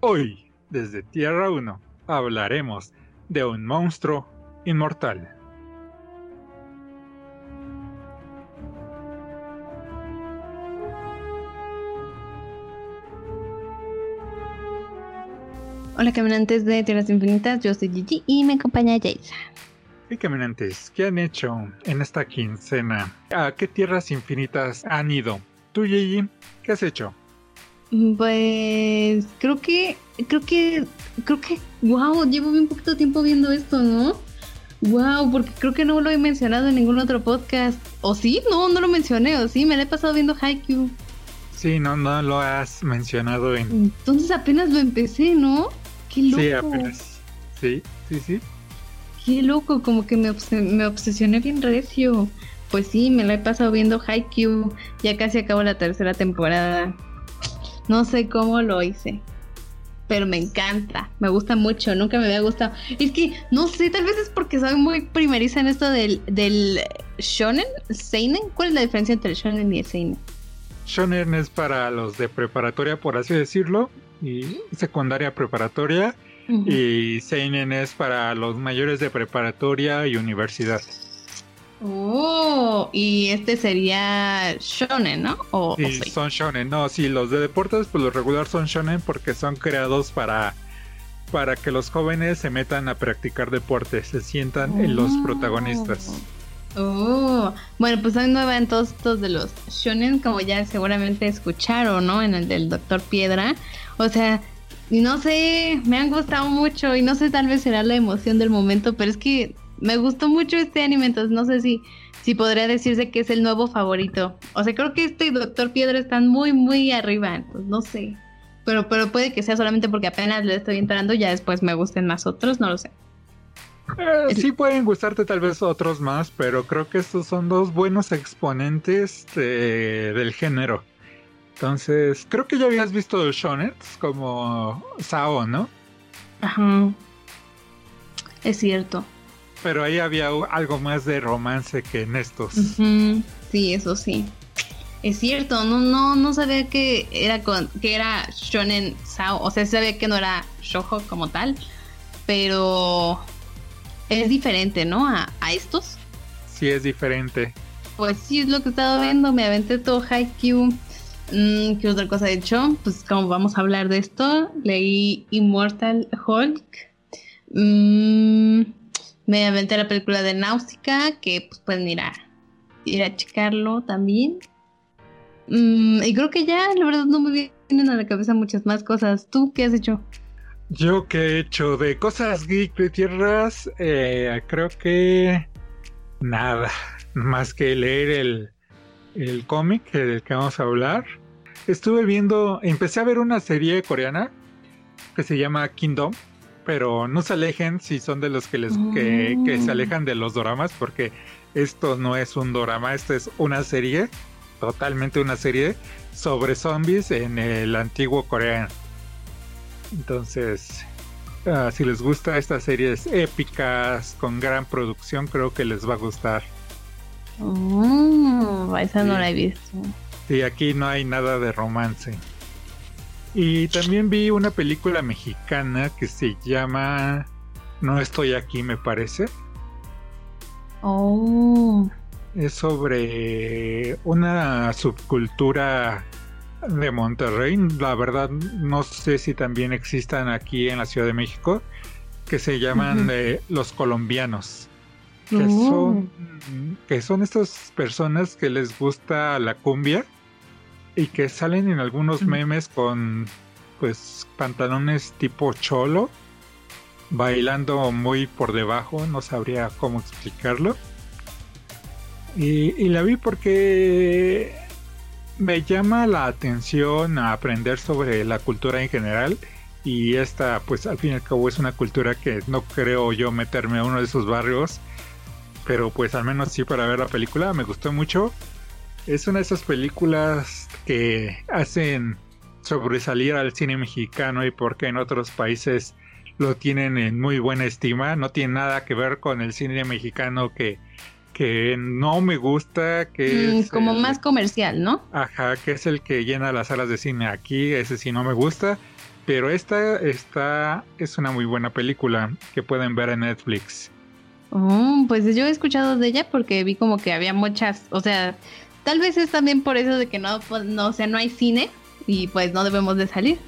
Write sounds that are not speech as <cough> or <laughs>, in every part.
Hoy, desde Tierra 1, hablaremos de un monstruo inmortal. Hola caminantes de Tierras Infinitas, yo soy Gigi y me acompaña Jaisa. Y caminantes, ¿qué han hecho en esta quincena? ¿A qué tierras infinitas han ido? Tú, Gigi, ¿qué has hecho? Pues creo que, creo que, creo que, wow, llevo bien poquito tiempo viendo esto, ¿no? Wow, porque creo que no lo he mencionado en ningún otro podcast. ¿O sí? No, no lo mencioné, ¿o sí? Me lo he pasado viendo Haikyuu. Sí, no, no lo has mencionado en... Entonces apenas lo empecé, ¿no? Qué loco. Sí, apenas. Sí, sí, sí. Qué loco, como que me, me obsesioné bien recio. Pues sí, me lo he pasado viendo Haikyuu. Ya casi acabó la tercera temporada. No sé cómo lo hice. Pero me encanta, me gusta mucho, nunca me había gustado. Es que, no sé, tal vez es porque soy muy primeriza en esto del, del shonen, seinen. ¿Cuál es la diferencia entre el shonen y el seinen? Shonen es para los de preparatoria, por así decirlo, y secundaria preparatoria. Y Seinen es para los mayores de preparatoria y universidad. Oh, y este sería shonen, ¿no? O, sí, son shonen. No, sí, los de deportes, pues los regular son shonen porque son creados para para que los jóvenes se metan a practicar deportes, se sientan en los oh. protagonistas. Oh, bueno, pues hay nueva en todos estos de los shonen, como ya seguramente escucharon, ¿no? En el del Doctor Piedra. O sea, no sé, me han gustado mucho y no sé, tal vez será la emoción del momento, pero es que me gustó mucho este anime, entonces no sé si, si podría decirse que es el nuevo favorito. O sea, creo que este y Doctor Piedra están muy, muy arriba, entonces no sé. Pero, pero puede que sea solamente porque apenas le estoy entrando, ya después me gusten más otros, no lo sé. Eh, sí pueden gustarte tal vez otros más, pero creo que estos son dos buenos exponentes del género. Entonces, creo que ya habías visto shonets como Sao, ¿no? Ajá. Es cierto. Pero ahí había algo más de romance que en estos. Sí, eso sí. Es cierto, no, no, no sabía que era con, que era shonen sao, o sea, sabía que no era shojo como tal, pero es diferente, ¿no? A, estos. Sí, es diferente. Pues sí, es lo que he estado viendo, me aventé todo Haikyuu. Mm, ¿Qué otra cosa he hecho? Pues como vamos a hablar de esto, leí Immortal Hulk. Mm, me aventé la película de Náusica, que pues pueden ir a, ir a checarlo también. Mm, y creo que ya, la verdad, no me vienen a la cabeza muchas más cosas. ¿Tú qué has hecho? Yo que he hecho de cosas geek de tierras, eh, creo que nada, más que leer el, el cómic del que vamos a hablar. Estuve viendo, empecé a ver una serie coreana que se llama Kingdom, pero no se alejen si son de los que les que, se mm. alejan de los doramas porque esto no es un dorama, esto es una serie, totalmente una serie sobre zombies en el antiguo Corea. Entonces, ah, si les gusta estas series épicas con gran producción, creo que les va a gustar. Oh, esa no la he visto. Sí, aquí no hay nada de romance. Y también vi una película mexicana que se llama No estoy aquí, me parece. Oh. Es sobre una subcultura de Monterrey. La verdad, no sé si también existan aquí en la Ciudad de México, que se llaman eh, los colombianos. Que, oh. son, que son estas personas que les gusta la cumbia y que salen en algunos memes con pues pantalones tipo cholo bailando muy por debajo no sabría cómo explicarlo. Y, la vi porque me llama la atención a aprender sobre la cultura en general y esta pues al fin y al cabo es una cultura que no creo yo meterme a uno de esos barrios pero pues al menos sí para ver la película me gustó mucho es una de esas películas que hacen sobresalir al cine mexicano y porque en otros países lo tienen en muy buena estima. No tiene nada que ver con el cine mexicano que, que no me gusta, que mm, es como más comercial, ¿no? Ajá, que es el que llena las salas de cine aquí, ese sí no me gusta. pero esta, esta es una muy buena película que pueden ver en Netflix. Oh, pues yo he escuchado de ella porque vi como que había muchas, o sea, tal vez es también por eso de que no, pues, no, o sea, no hay cine y pues no debemos de salir.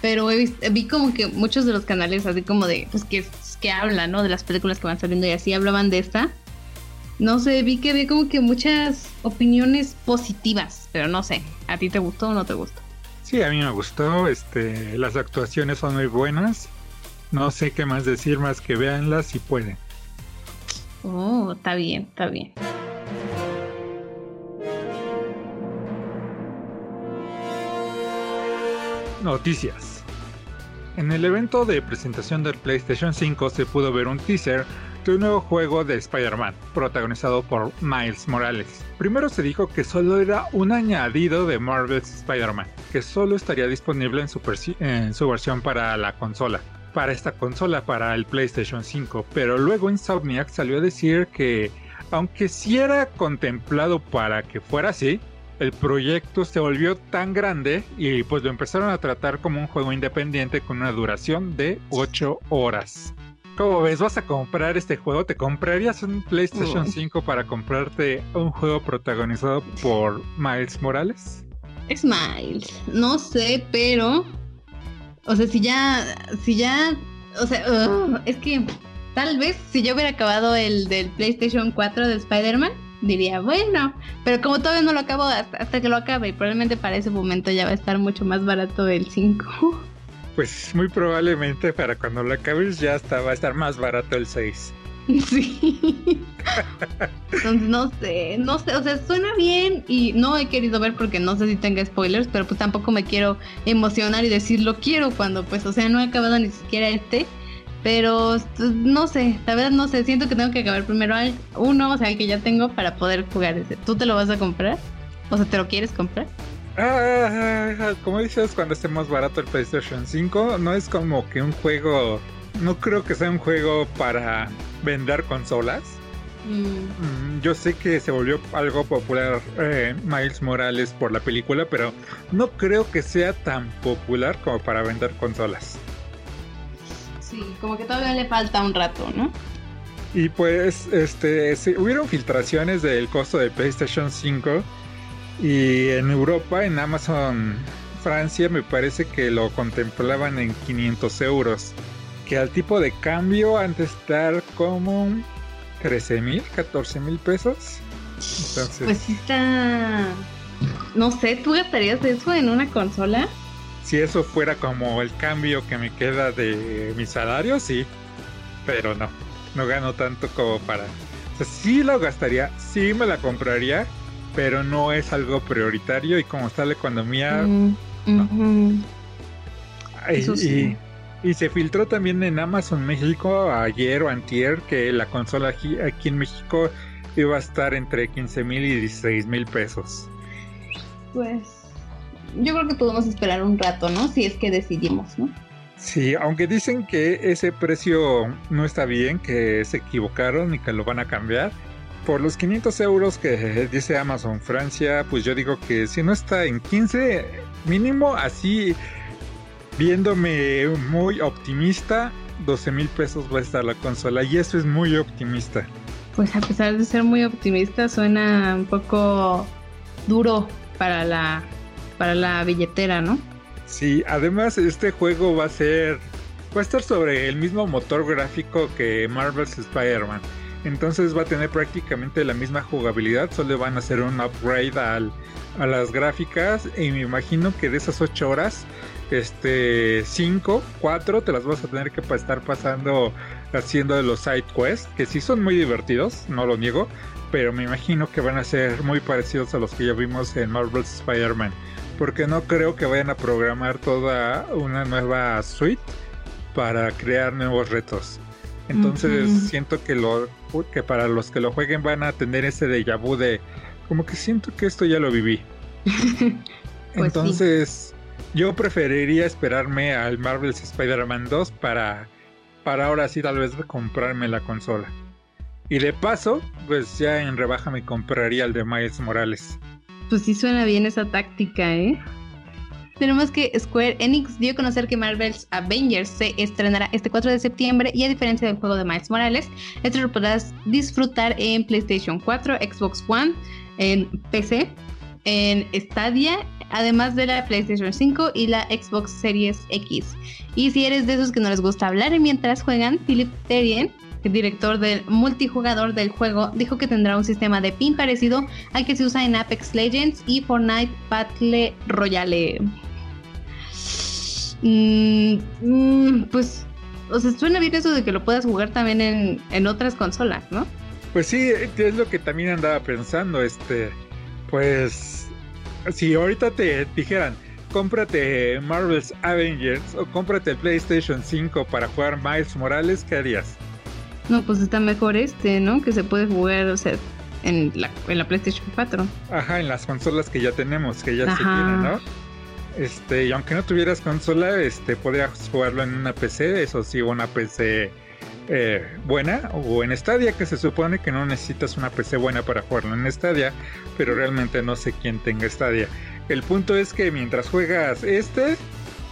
Pero vi como que muchos de los canales así como de, pues que, que hablan, ¿no? De las películas que van saliendo y así hablaban de esta. No sé, vi que había como que muchas opiniones positivas, pero no sé, ¿a ti te gustó o no te gustó? Sí, a mí me gustó, este, las actuaciones son muy buenas. No sé qué más decir más que véanlas si pueden. Oh, está bien, está bien. Noticias. En el evento de presentación del PlayStation 5 se pudo ver un teaser de un nuevo juego de Spider-Man, protagonizado por Miles Morales. Primero se dijo que solo era un añadido de Marvel's Spider-Man, que solo estaría disponible en su, versión para la consola para esta consola, para el PlayStation 5. Pero luego Insomniac salió a decir que, aunque sí era contemplado para que fuera así, el proyecto se volvió tan grande y pues lo empezaron a tratar como un juego independiente con una duración de 8 horas. ¿Cómo ves? ¿Vas a comprar este juego? ¿Te comprarías un PlayStation 5 para comprarte un juego protagonizado por Miles Morales? Es Miles, no sé, pero o sea, si ya, si ya, o sea, es que tal vez si yo hubiera acabado el del PlayStation 4 de Spider-Man, diría, bueno, pero como todavía no lo acabo hasta, que lo acabe, y probablemente para ese momento ya va a estar mucho más barato el 5. <laughs> Pues muy probablemente para cuando lo acabes ya está, va a estar más barato el 6. Sí. Entonces no sé, no sé, o sea, suena bien y no he querido ver porque no sé si tenga spoilers, pero pues tampoco me quiero emocionar y decir lo quiero cuando pues, o sea, no he acabado ni siquiera este. Pero pues, no sé, la verdad no sé, siento que tengo que acabar primero uno, o sea, el que ya tengo para poder jugar ese. ¿Tú te lo vas a comprar? O sea, ¿te lo quieres comprar? Ah, como dices, cuando esté más barato el PlayStation 5, no es como que un juego no creo que sea un juego para vender consolas. Mm. Mm, yo sé que se volvió algo popular eh, Miles Morales por la película, pero no creo que sea tan popular como para vender consolas. Sí, como que todavía le falta un rato, ¿no? Y pues, este, hubieron filtraciones del costo de PlayStation 5 y en Europa, en Amazon Francia, me parece que lo contemplaban en 500 euros que al tipo de cambio de estar como 13 mil, 14 mil pesos. Pues sí está... No sé, ¿tú gastarías eso en una consola? Si eso fuera como el cambio que me queda de mi salario, sí. Pero no, no gano tanto como para... O sea, sí lo gastaría, sí me la compraría, pero no es algo prioritario y como está la economía... Mm, y, y se filtró también en Amazon México ayer o antier que la consola aquí, en México iba a estar entre 15 mil y 16 mil pesos. Pues yo creo que podemos esperar un rato, ¿no? Si es que decidimos, ¿no? Sí, aunque dicen que ese precio no está bien, que se equivocaron y que lo van a cambiar. Por los 500 euros que dice Amazon Francia, pues yo digo que si no está en 15, mínimo así viéndome muy optimista, 12 mil pesos va a estar la consola y eso es muy optimista. Pues a pesar de ser muy optimista, suena un poco duro para la, para la billetera, ¿no? Sí, además este juego va a ser, va a estar sobre el mismo motor gráfico que Marvel's Spider-Man. Entonces va a tener prácticamente la misma jugabilidad, solo van a hacer un upgrade a las gráficas y me imagino que de esas 8 horas este 5, 4 te las vas a tener que estar pasando haciendo los side quests, que sí son muy divertidos, no lo niego, pero me imagino que van a ser muy parecidos a los que ya vimos en Marvel's Spider-Man, porque no creo que vayan a programar toda una nueva suite para crear nuevos retos. Entonces siento que lo que para los que lo jueguen van a tener ese déjà vu de como que siento que esto ya lo viví. <laughs> Pues Entonces yo preferiría esperarme al Marvel's Spider-Man 2 para, para ahora sí tal vez comprarme la consola. Y de paso, pues ya en rebaja me compraría el de Miles Morales. Pues sí suena bien esa táctica, ¿eh? tenemos que Square Enix dio a conocer que Marvel's Avengers se estrenará este 4 de septiembre y a diferencia del juego de Miles Morales, esto lo podrás disfrutar en PlayStation 4, Xbox One, en PC, en Stadia, además de la PlayStation 5 y la Xbox Series X. Y si eres de esos que no les gusta hablar mientras juegan, Philip Terrien el director del multijugador del juego, dijo que tendrá un sistema de pin parecido al que se usa en Apex Legends y Fortnite Battle Royale. Mm, mm, pues, o sea, suena bien eso de que lo puedas jugar también en, en otras consolas, ¿no? Pues sí, es lo que también andaba pensando, este, pues, si ahorita te dijeran, cómprate Marvel's Avengers o cómprate el PlayStation 5 para jugar Miles Morales, ¿qué harías? No, pues está mejor este, ¿no? Que se puede jugar, o sea, en la, en la PlayStation 4. Ajá, en las consolas que ya tenemos, que ya se tienen, ¿no? Este, y aunque no tuvieras consola, este, podrías jugarlo en una PC, eso sí, una PC eh, buena, o en Stadia, que se supone que no necesitas una PC buena para jugarlo en Stadia, pero realmente no sé quién tenga Stadia. El punto es que mientras juegas este,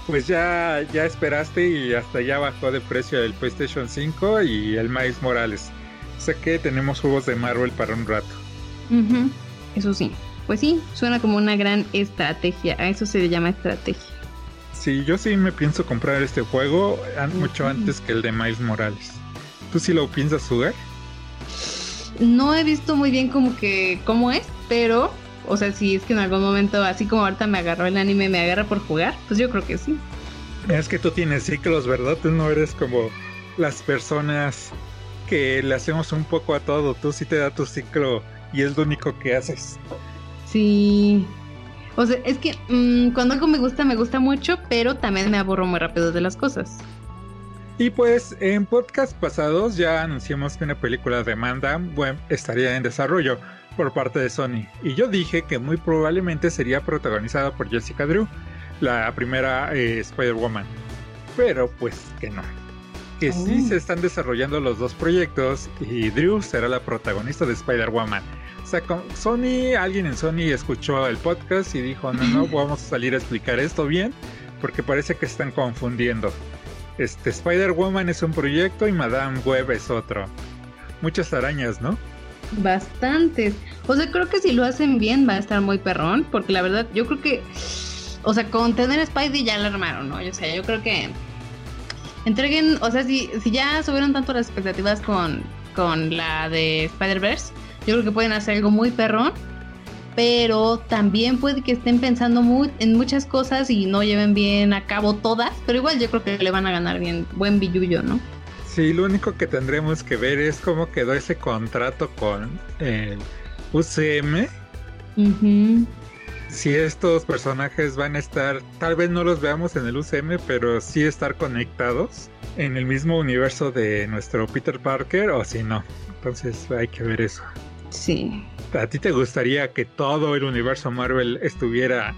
pues ya, ya esperaste y hasta ya bajó de precio el PlayStation 5 y el Miles Morales. O sea que tenemos juegos de Marvel para un rato. Eso sí. Pues sí, suena como una gran estrategia. A eso se le llama estrategia. Sí, yo sí me pienso comprar este juego mucho antes que el de Miles Morales. ¿Tú sí lo piensas jugar? No he visto muy bien como que cómo es, pero o sea, si es que en algún momento, así como ahorita me agarró el anime, me agarra por jugar, pues yo creo que sí. Es que tú tienes ciclos, ¿verdad? Tú no eres como las personas que le hacemos un poco a todo. Tú sí te da tu ciclo y es lo único que haces. Sí. O sea, es que mm, cuando algo me gusta, me gusta mucho, pero también me aburro muy rápido de las cosas. Y pues en podcast pasados ya anunciamos que una película de Manda bueno, estaría en desarrollo por parte de Sony. Y yo dije que muy probablemente sería protagonizada por Jessica Drew, la primera eh, Spider-Woman. Pero pues que no. Que sí oh. se están desarrollando los dos proyectos y Drew será la protagonista de Spider-Woman. O sea, con Sony, alguien en Sony escuchó el podcast y dijo, no, no, <laughs> vamos a salir a explicar esto bien, porque parece que están confundiendo. Este Spider-Woman es un proyecto y Madame Web es otro. Muchas arañas, ¿no? Bastantes. O sea, creo que si lo hacen bien va a estar muy perrón, porque la verdad, yo creo que, o sea, con tener Spidey ya la armaron, ¿no? O sea, yo creo que entreguen, o sea, si, ya subieron tanto las expectativas con, con la de Spider-Verse, yo creo que pueden hacer algo muy perrón, pero también puede que estén pensando muy, en muchas cosas y no lleven bien a cabo todas, pero igual yo creo que le van a ganar bien, buen billullo, ¿no? Sí, lo único que tendremos que ver es cómo quedó ese contrato con el UCM. Si estos personajes van a estar, tal vez no los veamos en el UCM, pero sí estar conectados en el mismo universo de nuestro Peter Parker o si no. Entonces hay que ver eso. Sí. ¿A ti te gustaría que todo el universo Marvel estuviera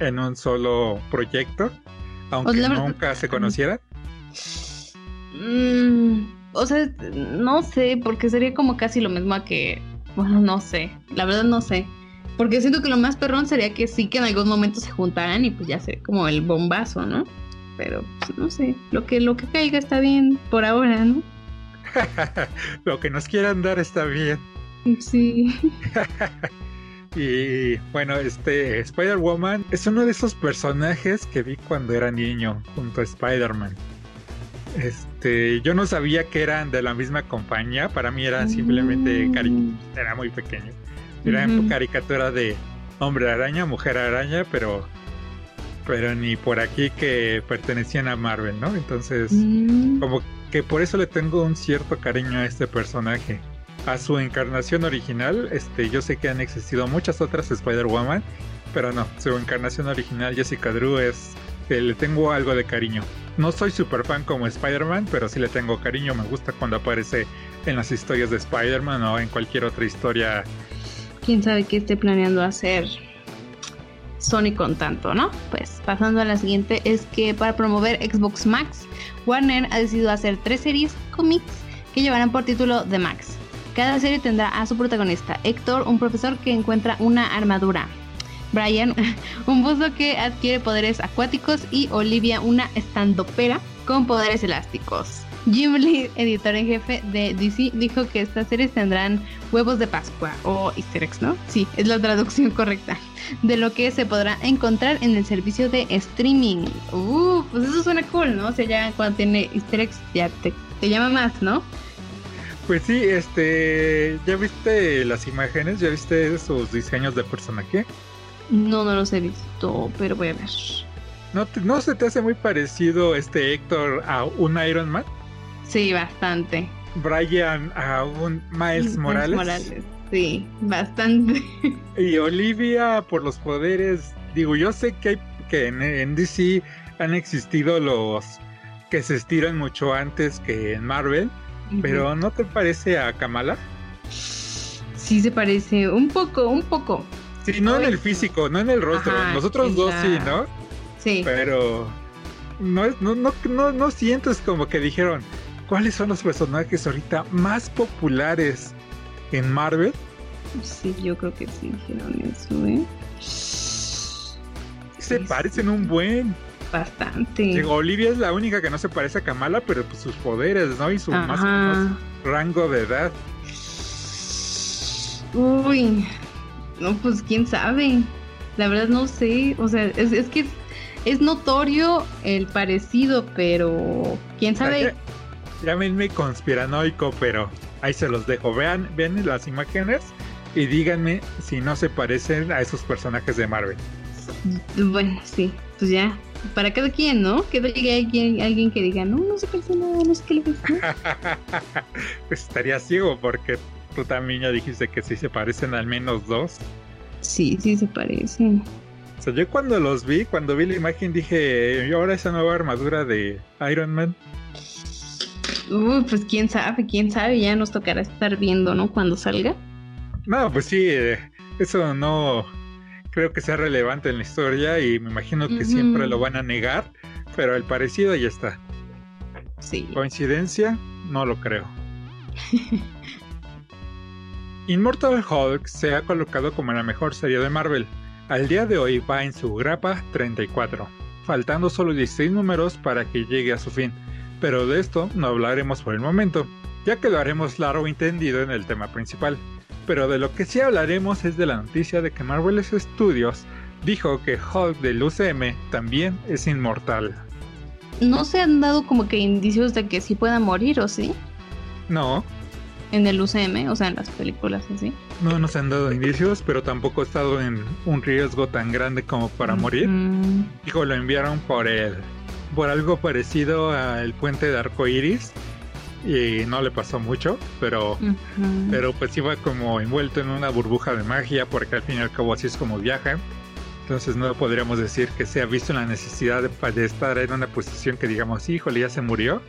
en un solo proyecto? Aunque pues nunca se conocieran. Mm, o sea, no sé, porque sería como casi lo mismo a que. Bueno, no sé. La verdad no sé. Porque siento que lo más perrón sería que sí que en algún momento se juntaran y pues ya sería como el bombazo, ¿no? Pero pues, no sé. Lo que, lo que caiga está bien por ahora, ¿no? <laughs> lo que nos quieran dar está bien. Sí. <laughs> y bueno, este Spider-Woman es uno de esos personajes que vi cuando era niño junto a Spider-Man. Este, yo no sabía que eran de la misma compañía, para mí eran simplemente mm. era muy pequeño. Era caricatura de hombre araña, mujer araña, pero pero ni por aquí que pertenecían a Marvel, ¿no? Entonces, mm. como que por eso le tengo un cierto cariño a este personaje. A su encarnación original, este, yo sé que han existido muchas otras Spider-Woman, pero no, su encarnación original, Jessica Drew, es que le tengo algo de cariño. No soy super fan como Spider-Man, pero sí le tengo cariño. Me gusta cuando aparece en las historias de Spider-Man o en cualquier otra historia. Quién sabe qué esté planeando hacer Sony con tanto, ¿no? Pues pasando a la siguiente, es que para promover Xbox Max, Warner ha decidido hacer tres series cómics que llevarán por título The Max. Cada serie tendrá a su protagonista, Héctor, un profesor que encuentra una armadura. Brian, <laughs> un buzo que adquiere poderes acuáticos y Olivia, una estandopera con poderes elásticos. Jim Lee, editor en jefe de DC, dijo que estas series tendrán huevos de Pascua o easter eggs, ¿no? Sí, es la traducción correcta. De lo que se podrá encontrar en el servicio de streaming. Uh, pues eso suena cool, ¿no? O sea, ya cuando tiene easter eggs ya te, te llama más, ¿no? Pues sí, este, ¿ya viste las imágenes? ¿Ya viste esos diseños de personaje? No, no los he visto, pero voy a ver. ¿No, ¿No se te hace muy parecido este Héctor a un Iron Man? Sí, bastante. Brian a un Miles Morales. Morales. Sí, bastante. Y Olivia por los poderes. Digo, yo sé que hay que en, DC han existido los que se estiran mucho antes que en Marvel. Pero ¿no te parece a Kamala? Sí se parece, un poco, un poco. Sí, no en el físico, no en el rostro. Nosotros dos sí, ¿no? Sí. Pero no, no, no, no, no sientes como que dijeron, ¿cuáles son los personajes ahorita más populares en Marvel? Sí, yo creo que sí dijeron eso, ¿eh? Se parecen un buen. Bastante. Olivia es la única que no se parece a Kamala, pero pues sus poderes, ¿no? Y su más o menos rango de edad. Uy, no, pues quién sabe. La verdad no sé. O sea, es, es que es notorio el parecido, pero quién sabe. Llámenme conspiranoico, pero ahí se los dejo. Vean, vean las imágenes y díganme si no se parecen a esos personajes de Marvel. Bueno, sí, pues ya. Para cada quien, ¿no? Que llegue alguien, alguien que diga, no, no se parece nada, no sé qué le pasa. pues <laughs> estaría ciego porque tú también ya dijiste que sí se parecen al menos dos. Sí, sí se parecen. O sea, yo cuando los vi, cuando vi la imagen dije, ¿y ahora esa nueva armadura de Iron Man? Uh, pues quién sabe, quién sabe, ya nos tocará estar viendo, ¿no? Cuando salga. No, pues sí, eh, eso no creo que sea relevante en la historia y me imagino que siempre lo van a negar, pero el parecido ya está. Sí. ¿Coincidencia? No lo creo. <laughs> Immortal Hulk se ha colocado como la mejor serie de Marvel. Al día de hoy va en su grapa 34, faltando solo 16 números para que llegue a su fin pero de esto no hablaremos por el momento, ya que lo haremos largo y entendido en el tema principal. Pero de lo que sí hablaremos es de la noticia de que Marvel Studios dijo que Hulk del UCM también es inmortal. ¿No se han dado como que indicios de que sí pueda morir o sí? No. En el UCM, o sea, en las películas así. No nos han dado indicios, pero tampoco ha estado en un riesgo tan grande como para morir. Dijo, lo enviaron por él por algo parecido al puente de arco iris y no le pasó mucho, pero, pero pues iba como envuelto en una burbuja de magia porque al fin y al cabo así es como viaja. Entonces no podríamos decir que se ha visto la necesidad de, estar en una posición que digamos, híjole, ya se murió.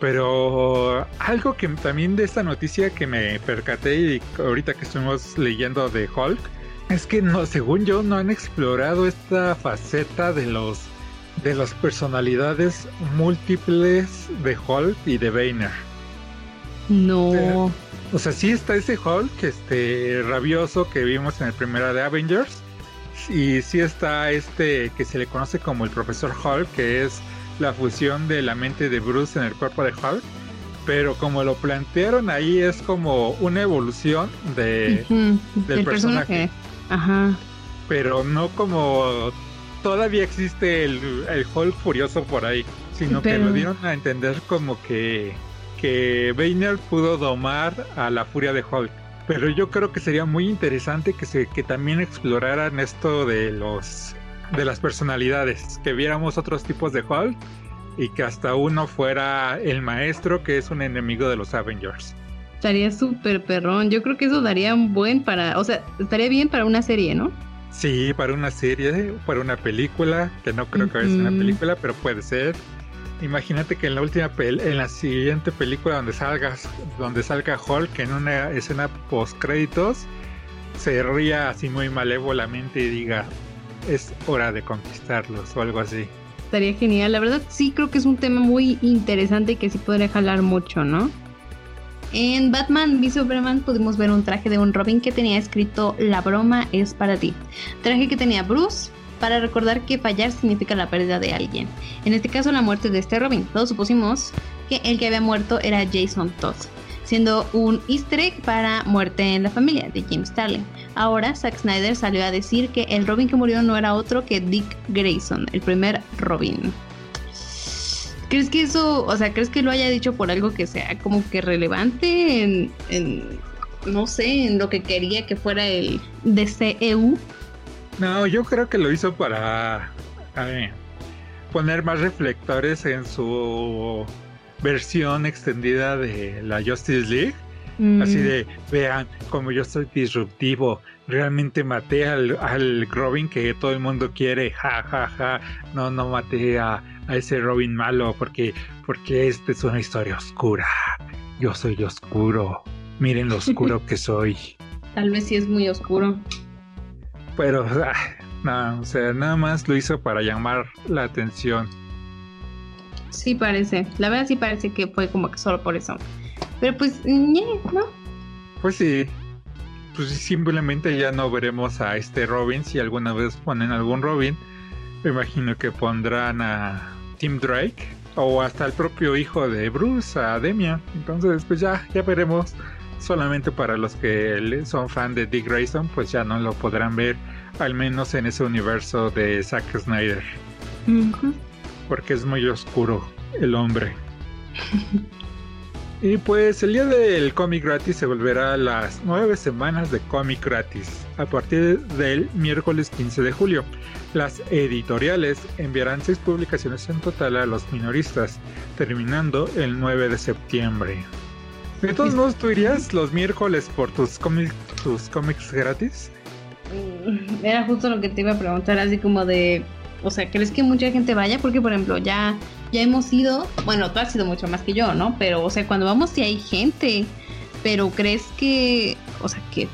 Pero algo que también de esta noticia que me percaté y ahorita que estuvimos leyendo de Hulk, es que no, según yo no han explorado esta faceta de los de las personalidades múltiples de Hulk y de Banner. No. O sea, sí está ese Hulk, este rabioso que vimos en el primero de Avengers. Y sí está este que se le conoce como el profesor Hulk, que es la fusión de la mente de Bruce en el cuerpo de Hulk. Pero como lo plantearon ahí es como una evolución de, del personaje. Ajá. Pero no como todavía existe el, el Hulk furioso por ahí, sino que lo dieron a entender como que, que Banner pudo domar a la furia de Hulk. Pero yo creo que sería muy interesante que se que también exploraran esto de los de las personalidades, que viéramos otros tipos de Hulk y que hasta uno fuera el maestro que es un enemigo de los Avengers. Estaría súper perrón. Yo creo que eso daría un buen para, o sea, estaría bien para una serie, ¿no? Sí, para una serie, para una película, que no creo que vaya a ser una película, pero puede ser. Imagínate que en la última en la siguiente película donde salgas, donde salga Hulk en una escena post créditos, se ría así muy malévolamente y diga es hora de conquistarlos o algo así. Estaría genial, la verdad sí creo que es un tema muy interesante y que sí podría jalar mucho, ¿no? En Batman v Superman pudimos ver un traje de un Robin que tenía escrito La broma es para ti. Traje que tenía Bruce para recordar que fallar significa la pérdida de alguien. En este caso la muerte de este Robin. Todos supusimos que el que había muerto era Jason Todd, siendo un easter egg para Muerte en la familia de James Starling. Ahora Zack Snyder salió a decir que el Robin que murió no era otro que Dick Grayson, el primer Robin. ¿Crees que eso, o sea, crees que lo haya dicho por algo que sea como que relevante en, no sé, en lo que quería que fuera el DCEU? No, yo creo que lo hizo para poner más reflectores en su versión extendida de la Justice League. Así mm. de, vean como yo soy disruptivo, realmente maté al, al Robin que todo el mundo quiere, ja, ja, ja, no, no maté a, a ese Robin malo porque, porque esta es una historia oscura. Yo soy oscuro. Miren lo oscuro <laughs> que soy. Tal vez sí es muy oscuro. Pero, ah, no, o sea, nada más lo hizo para llamar la atención. Sí parece, la verdad sí parece que fue como que solo por eso. Pero pues, ¿no? Pues sí. Pues simplemente ya no veremos a este Robin si alguna vez ponen algún Robin. Me imagino que pondrán a Tim Drake o hasta el propio hijo de Bruce, a Demian. Entonces, pues ya, ya veremos. Solamente para los que son fan de Dick Grayson, pues ya no lo podrán ver, al menos en ese universo de Zack Snyder. Porque es muy oscuro el hombre. <laughs> y pues el día del cómic gratis se volverá a las nueve semanas de cómic gratis, a partir del miércoles 15 de julio. Las editoriales enviarán seis publicaciones en total a los minoristas, terminando el 9 de septiembre. ¿De todos modos tú irías los miércoles por tus, cómics, tus cómics gratis? Mm, era justo lo que te iba a preguntar, así como de, o sea, ¿crees que mucha gente vaya? Porque, por ejemplo, ya, ya hemos ido, bueno, tú has sido mucho más que yo, ¿no? Pero, o sea, cuando vamos sí hay gente, pero ¿crees que, o sea, que,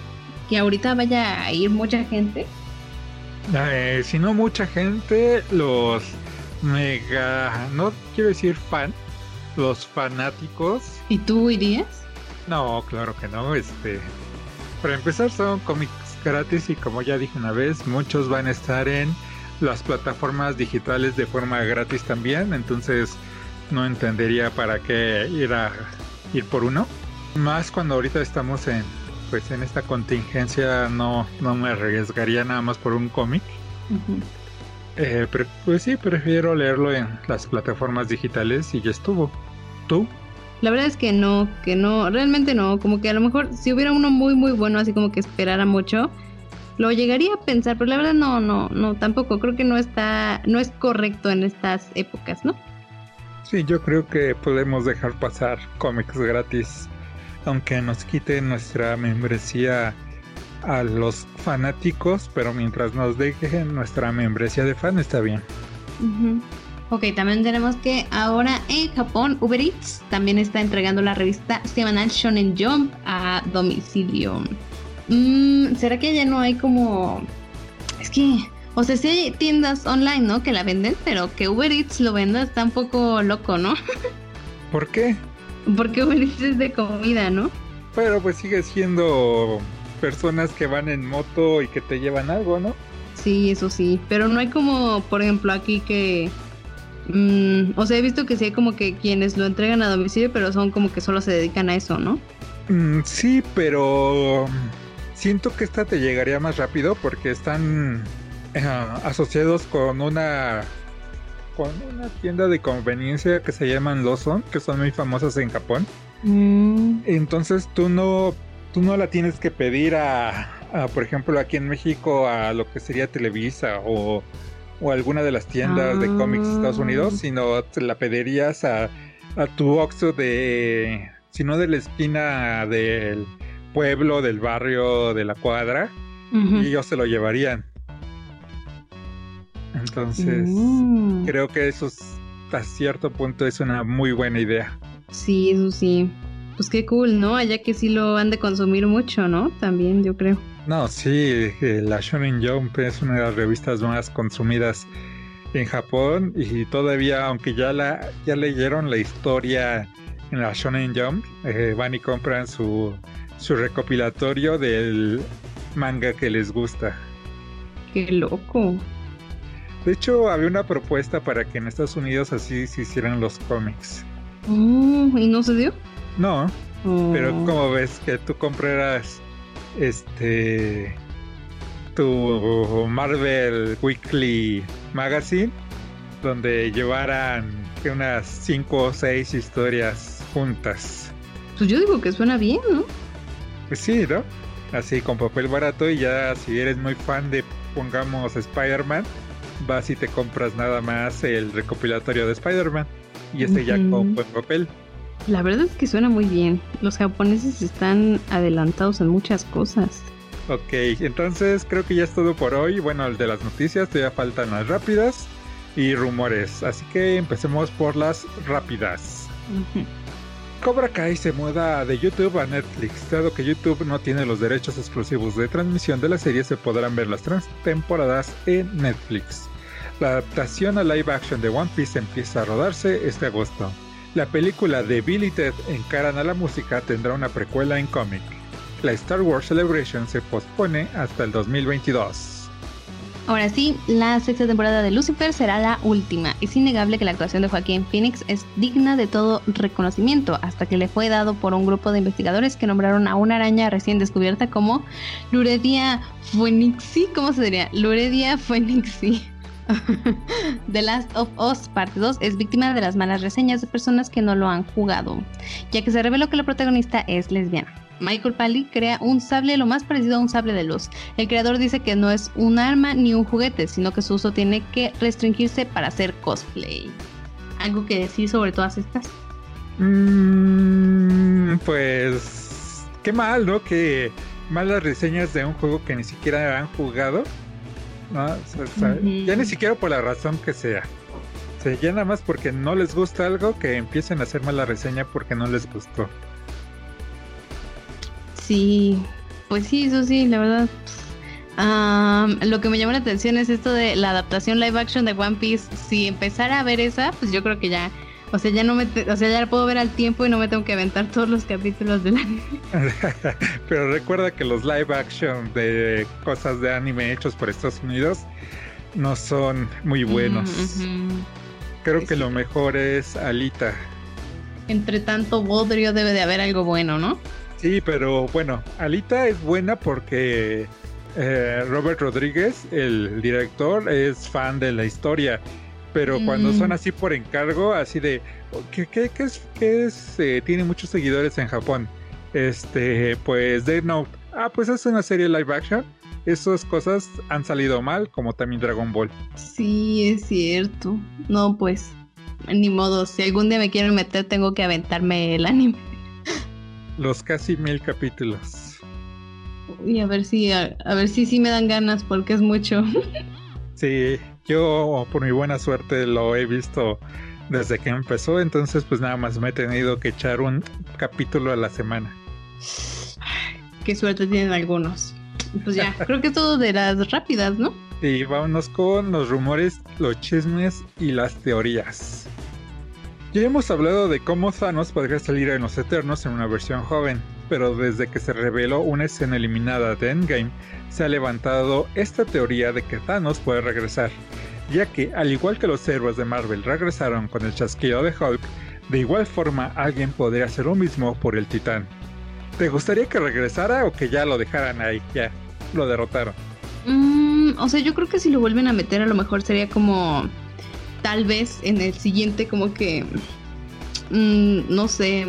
que ahorita vaya a ir mucha gente? Eh, si no mucha gente, los mega, no quiero decir fan, los fanáticos. ¿Y tú irías? No, claro que no. Este, para empezar son cómics gratis y como ya dije una vez, muchos van a estar en las plataformas digitales de forma gratis también. Entonces no entendería para qué ir a ir por uno. Más cuando ahorita estamos en pues en esta contingencia no, no me arriesgaría nada más por un cómic. Eh, pero pues sí, prefiero leerlo en las plataformas digitales y ya estuvo. ¿Tú? La verdad es que no, que no, realmente no. Como que a lo mejor si hubiera uno muy muy bueno, así como que esperara mucho, lo llegaría a pensar, pero la verdad no, no, no, tampoco. Creo que no está, no es correcto en estas épocas, ¿no? Sí, yo creo que podemos dejar pasar cómics gratis aunque nos quite nuestra membresía a los fanáticos, pero mientras nos dejen nuestra membresía de fan está bien. Ok, también tenemos que ahora en Japón Uber Eats también está entregando la revista semanal Shonen Jump a domicilio. Mm, ¿Será que ya no hay como... Es que... O sea, sí hay tiendas online, ¿no? Que la venden, pero que Uber Eats lo venda está un poco loco, ¿no? <laughs> ¿Por qué? Porque Uber es de comida, ¿no? Pero pues sigue siendo personas que van en moto y que te llevan algo, ¿no? Sí, eso sí. Pero no hay como, por ejemplo, aquí que... Mm, o sea, he visto que sí hay como que quienes lo entregan a domicilio, pero son como que solo se dedican a eso, ¿no? Mm, sí, pero siento que esta te llegaría más rápido porque están eh, asociados con una con una tienda de conveniencia que se llaman Lawson, que son muy famosas en Japón. Mm. Entonces tú no, tú no la tienes que pedir a, por ejemplo, aquí en México a lo que sería Televisa o, o alguna de las tiendas de cómics de Estados Unidos, ah. sino te la pedirías a, a tu Oxxo de, si no de la esquina del pueblo, del barrio, de la cuadra, y ellos se lo llevarían. Entonces, mm. creo que eso a cierto punto es una muy buena idea. Sí, eso sí. Pues qué cool, ¿no? Allá que sí lo han de consumir mucho, ¿no? También, yo creo. No, sí, eh, la Shonen Jump es una de las revistas más consumidas en Japón y todavía, aunque ya la ya leyeron la historia en la Shonen Jump eh, van y compran su, su recopilatorio del manga que les gusta. Qué loco. De hecho, había una propuesta para que en Estados Unidos así se hicieran los cómics. Oh, ¿Y no se dio? No, pero Oh. como ves que tú compraras este tu Marvel Weekly Magazine donde llevaran unas 5 o 6 historias juntas. Pues yo digo que suena bien, ¿no? Pues sí, ¿no? Así con papel barato y ya si eres muy fan de pongamos Spider-Man, vas y te compras nada más el recopilatorio de Spider-Man y este ya con buen papel. La verdad es que suena muy bien. Los japoneses están adelantados en muchas cosas. Ok, entonces creo que ya es todo por hoy. Bueno, el de las noticias todavía faltan las rápidas y rumores. Así que empecemos por las rápidas. Cobra Kai se muda de YouTube a Netflix. Dado que YouTube no tiene los derechos exclusivos de transmisión de la serie, se podrán ver las tres temporadas en Netflix. La adaptación a live action de One Piece empieza a rodarse este agosto. La película de Bill y Ted Encaran a la música tendrá una precuela en cómic. La Star Wars Celebration se pospone hasta el 2022. Ahora sí, la sexta temporada de Lucifer será la última. Es innegable que la actuación de Joaquín Phoenix es digna de todo reconocimiento, hasta que le fue dado por un grupo de investigadores que nombraron a una araña recién descubierta como Luredia phoenixi. ¿Cómo se diría? Luredia phoenixi. <laughs> The Last of Us Parte 2 es víctima de las malas reseñas de personas que no lo han jugado, ya que se reveló que la protagonista es lesbiana. Michael Pally crea un sable lo más parecido a un sable de luz. El creador dice que no es un arma ni un juguete, sino que su uso tiene que restringirse para hacer cosplay. ¿Algo que decir sobre todas estas? Mm, pues qué mal, ¿no? Que malas reseñas de un juego que ni siquiera han jugado. ¿no? O sea, o sea, Ujú. Ya ni siquiera por la razón que sea. O sea, ya nada más porque no les gusta algo que empiecen a hacer mala reseña porque no les gustó. Sí, pues sí, eso sí, la verdad. Am, lo que me llamó la atención es esto de la adaptación live action de One Piece. Si empezara a ver esa, pues yo creo que ya, o sea, ya no me, te- o sea, ya la puedo ver al tiempo y no me tengo que aventar todos los capítulos del anime. <laughs> Pero recuerda que los live action de cosas de anime hechos por Estados Unidos no son muy buenos. Creo Sí, que sí. lo mejor es Alita. Entre tanto bodrio debe de haber algo bueno, ¿no? Sí, pero bueno, Alita es buena porque eh, Robert Rodríguez, el director, es fan de la historia. Pero cuando son así por encargo, así de que, que, que es, que es eh, tiene muchos seguidores en Japón. Este, pues Death Note. Ah, pues es una serie live action. Esas cosas han salido mal, como también Dragon Ball. Sí, es cierto. No, pues, ni modo. Si algún día me quieren meter, tengo que aventarme el anime. Los casi mil capítulos. Y a ver si, a, a ver si sí me dan ganas, porque es mucho. <laughs> Sí, yo por mi buena suerte lo he visto desde que empezó, entonces pues nada más me he tenido que echar un capítulo a la semana. Qué suerte tienen algunos. Pues ya, creo que es todo de las rápidas, ¿no? Y vámonos con los rumores, los chismes y las teorías. Ya hemos hablado de cómo Thanos podría salir en los Eternos en una versión joven, pero desde que se reveló una escena eliminada de Endgame, se ha levantado esta teoría de que Thanos puede regresar, ya que al igual que los héroes de Marvel regresaron con el chasquido de Hulk, de igual forma alguien podría hacer lo mismo por el Titán. ¿Te gustaría que regresara o que ya lo dejaran ahí? Ya, lo derrotaron. Mm, o sea, yo creo que si lo vuelven a meter, a lo mejor sería como. Tal vez en el siguiente, como que. mm, no sé.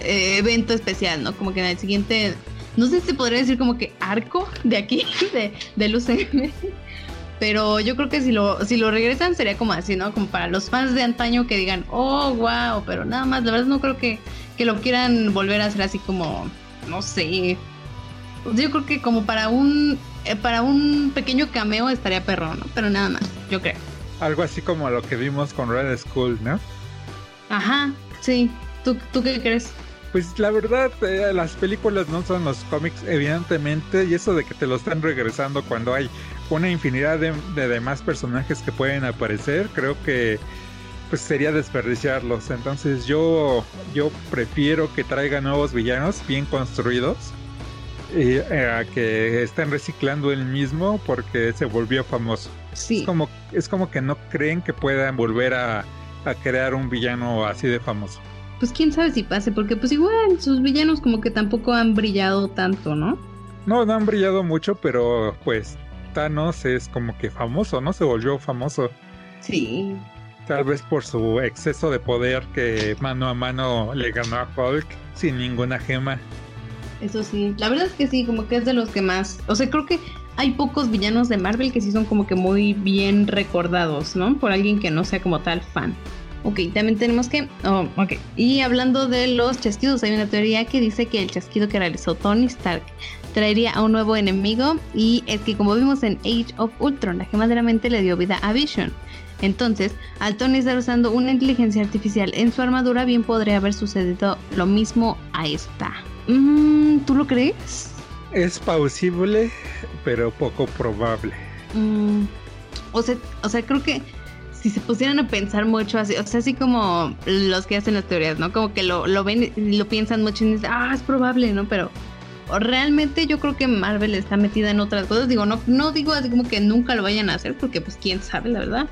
eh, evento especial, ¿no? Como que en el siguiente. No sé si podría decir como que arco de aquí, <laughs> de, del UCM. Pero yo creo que si lo, si lo regresan sería como así, ¿no? Como para los fans de antaño que digan, oh, wow, pero nada más, la verdad no creo que, que lo quieran volver a hacer así como, no sé. Yo creo que como para un eh, para un pequeño cameo estaría perro, ¿no? Pero nada más, yo creo. Algo así como lo que vimos con Red Skull, ¿no? Ajá, sí. ¿Tú, tú qué crees? Pues la verdad, eh, las películas no son los cómics, evidentemente, y eso de que te lo están regresando cuando hay una infinidad de, de demás personajes que pueden aparecer, creo que pues sería desperdiciarlos. Entonces yo, yo prefiero que traiga nuevos villanos bien construidos y eh, que estén reciclando el mismo porque se volvió famoso. Sí. Es como, es como que no creen que puedan volver a, a crear un villano así de famoso. Pues quién sabe si pase, porque pues igual sus villanos como que tampoco han brillado tanto, ¿no? No, no han brillado mucho, pero pues Thanos es como que famoso, ¿no? Se volvió famoso. Sí. Tal vez por su exceso de poder que mano a mano le ganó a Hulk sin ninguna gema. Eso sí, la verdad es que sí, como que es de los que más, o sea, creo que hay pocos villanos de Marvel que sí son como que muy bien recordados, ¿no? Por alguien que no sea como tal fan. Ok, también tenemos que, oh, ok, y hablando de los chasquidos, hay una teoría que dice que el chasquido que realizó Tony Stark traería a un nuevo enemigo y es que como vimos en Age of Ultron, la gema de mente le dio vida a Vision. Entonces, al Tony estar usando una inteligencia artificial en su armadura, bien podría haber sucedido lo mismo a esta. Mm, ¿Tú lo crees? Es posible, pero poco probable. Mm, o, sea, o sea, creo que si se pusieran a pensar mucho así, o sea, así como los que hacen las teorías, ¿no? Como que lo, lo ven, lo piensan mucho y dicen, ah, es probable, ¿no? Pero realmente yo creo que Marvel está metida en otras cosas. Digo, no, no digo así como que nunca lo vayan a hacer, porque pues quién sabe, la verdad.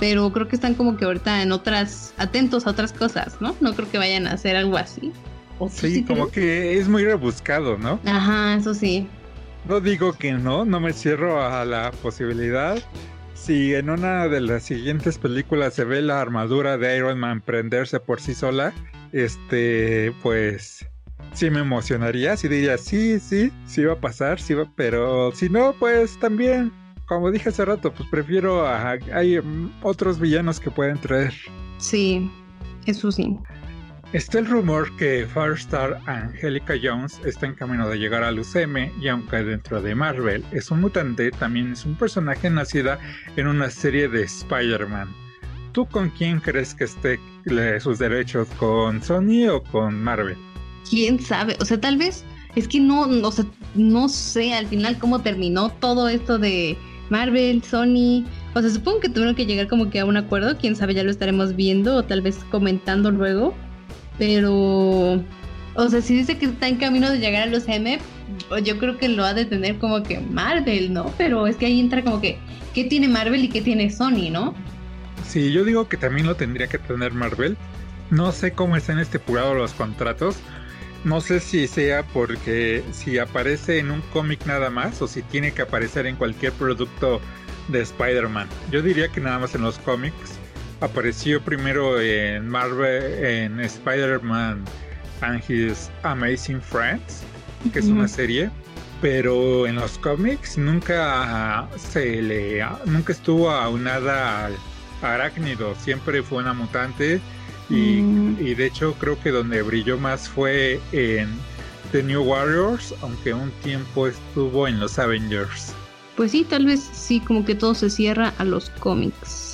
Pero creo que están como que ahorita en otras, atentos a otras cosas, ¿no? No creo que vayan a hacer algo así. ¿O sí, como que es muy rebuscado, ¿no? Ajá, eso sí. No digo que no, no me cierro a la posibilidad. Si en una de las siguientes películas se ve la armadura de Iron Man prenderse por sí sola, este, pues sí me emocionaría, sí diría, sí, sí, sí va a pasar, sí va, pero si no, pues también, como dije hace rato, pues prefiero a, hay otros villanos que pueden traer. Sí, eso sí. Está el rumor que Firestar Angelica Jones está en camino de llegar al UCM y aunque dentro de Marvel es un mutante, también es un personaje nacida en una serie de Spider-Man. ¿Tú con quién crees que esté sus derechos? ¿Con Sony o con Marvel? quién sabe, o sea, tal vez es que no, o sea, no sé al final cómo terminó todo esto de Marvel, Sony. O sea, supongo que tuvieron que llegar como que a un acuerdo, quién sabe, ya lo estaremos viendo o tal vez comentando luego. Pero, o sea, si dice que está en camino de llegar a los M, yo creo que lo ha de tener como que Marvel, ¿no? Pero es que ahí entra como que, ¿qué tiene Marvel y qué tiene Sony, ¿no? Sí, yo digo que también lo tendría que tener Marvel. No sé cómo están estipulados los contratos, no sé si sea porque si aparece en un cómic nada más o si tiene que aparecer en cualquier producto de Spider-Man. Yo diría que nada más en los cómics. Apareció primero en Marvel, en Spider-Man and His Amazing Friends, que es una serie. Pero en los cómics nunca se le nunca estuvo aunada al arácnido, siempre fue una mutante Mm. Y, de hecho creo que donde brilló más fue en The New Warriors, aunque un tiempo estuvo en los Avengers. Pues sí, tal vez sí, como que todo se cierra a los cómics.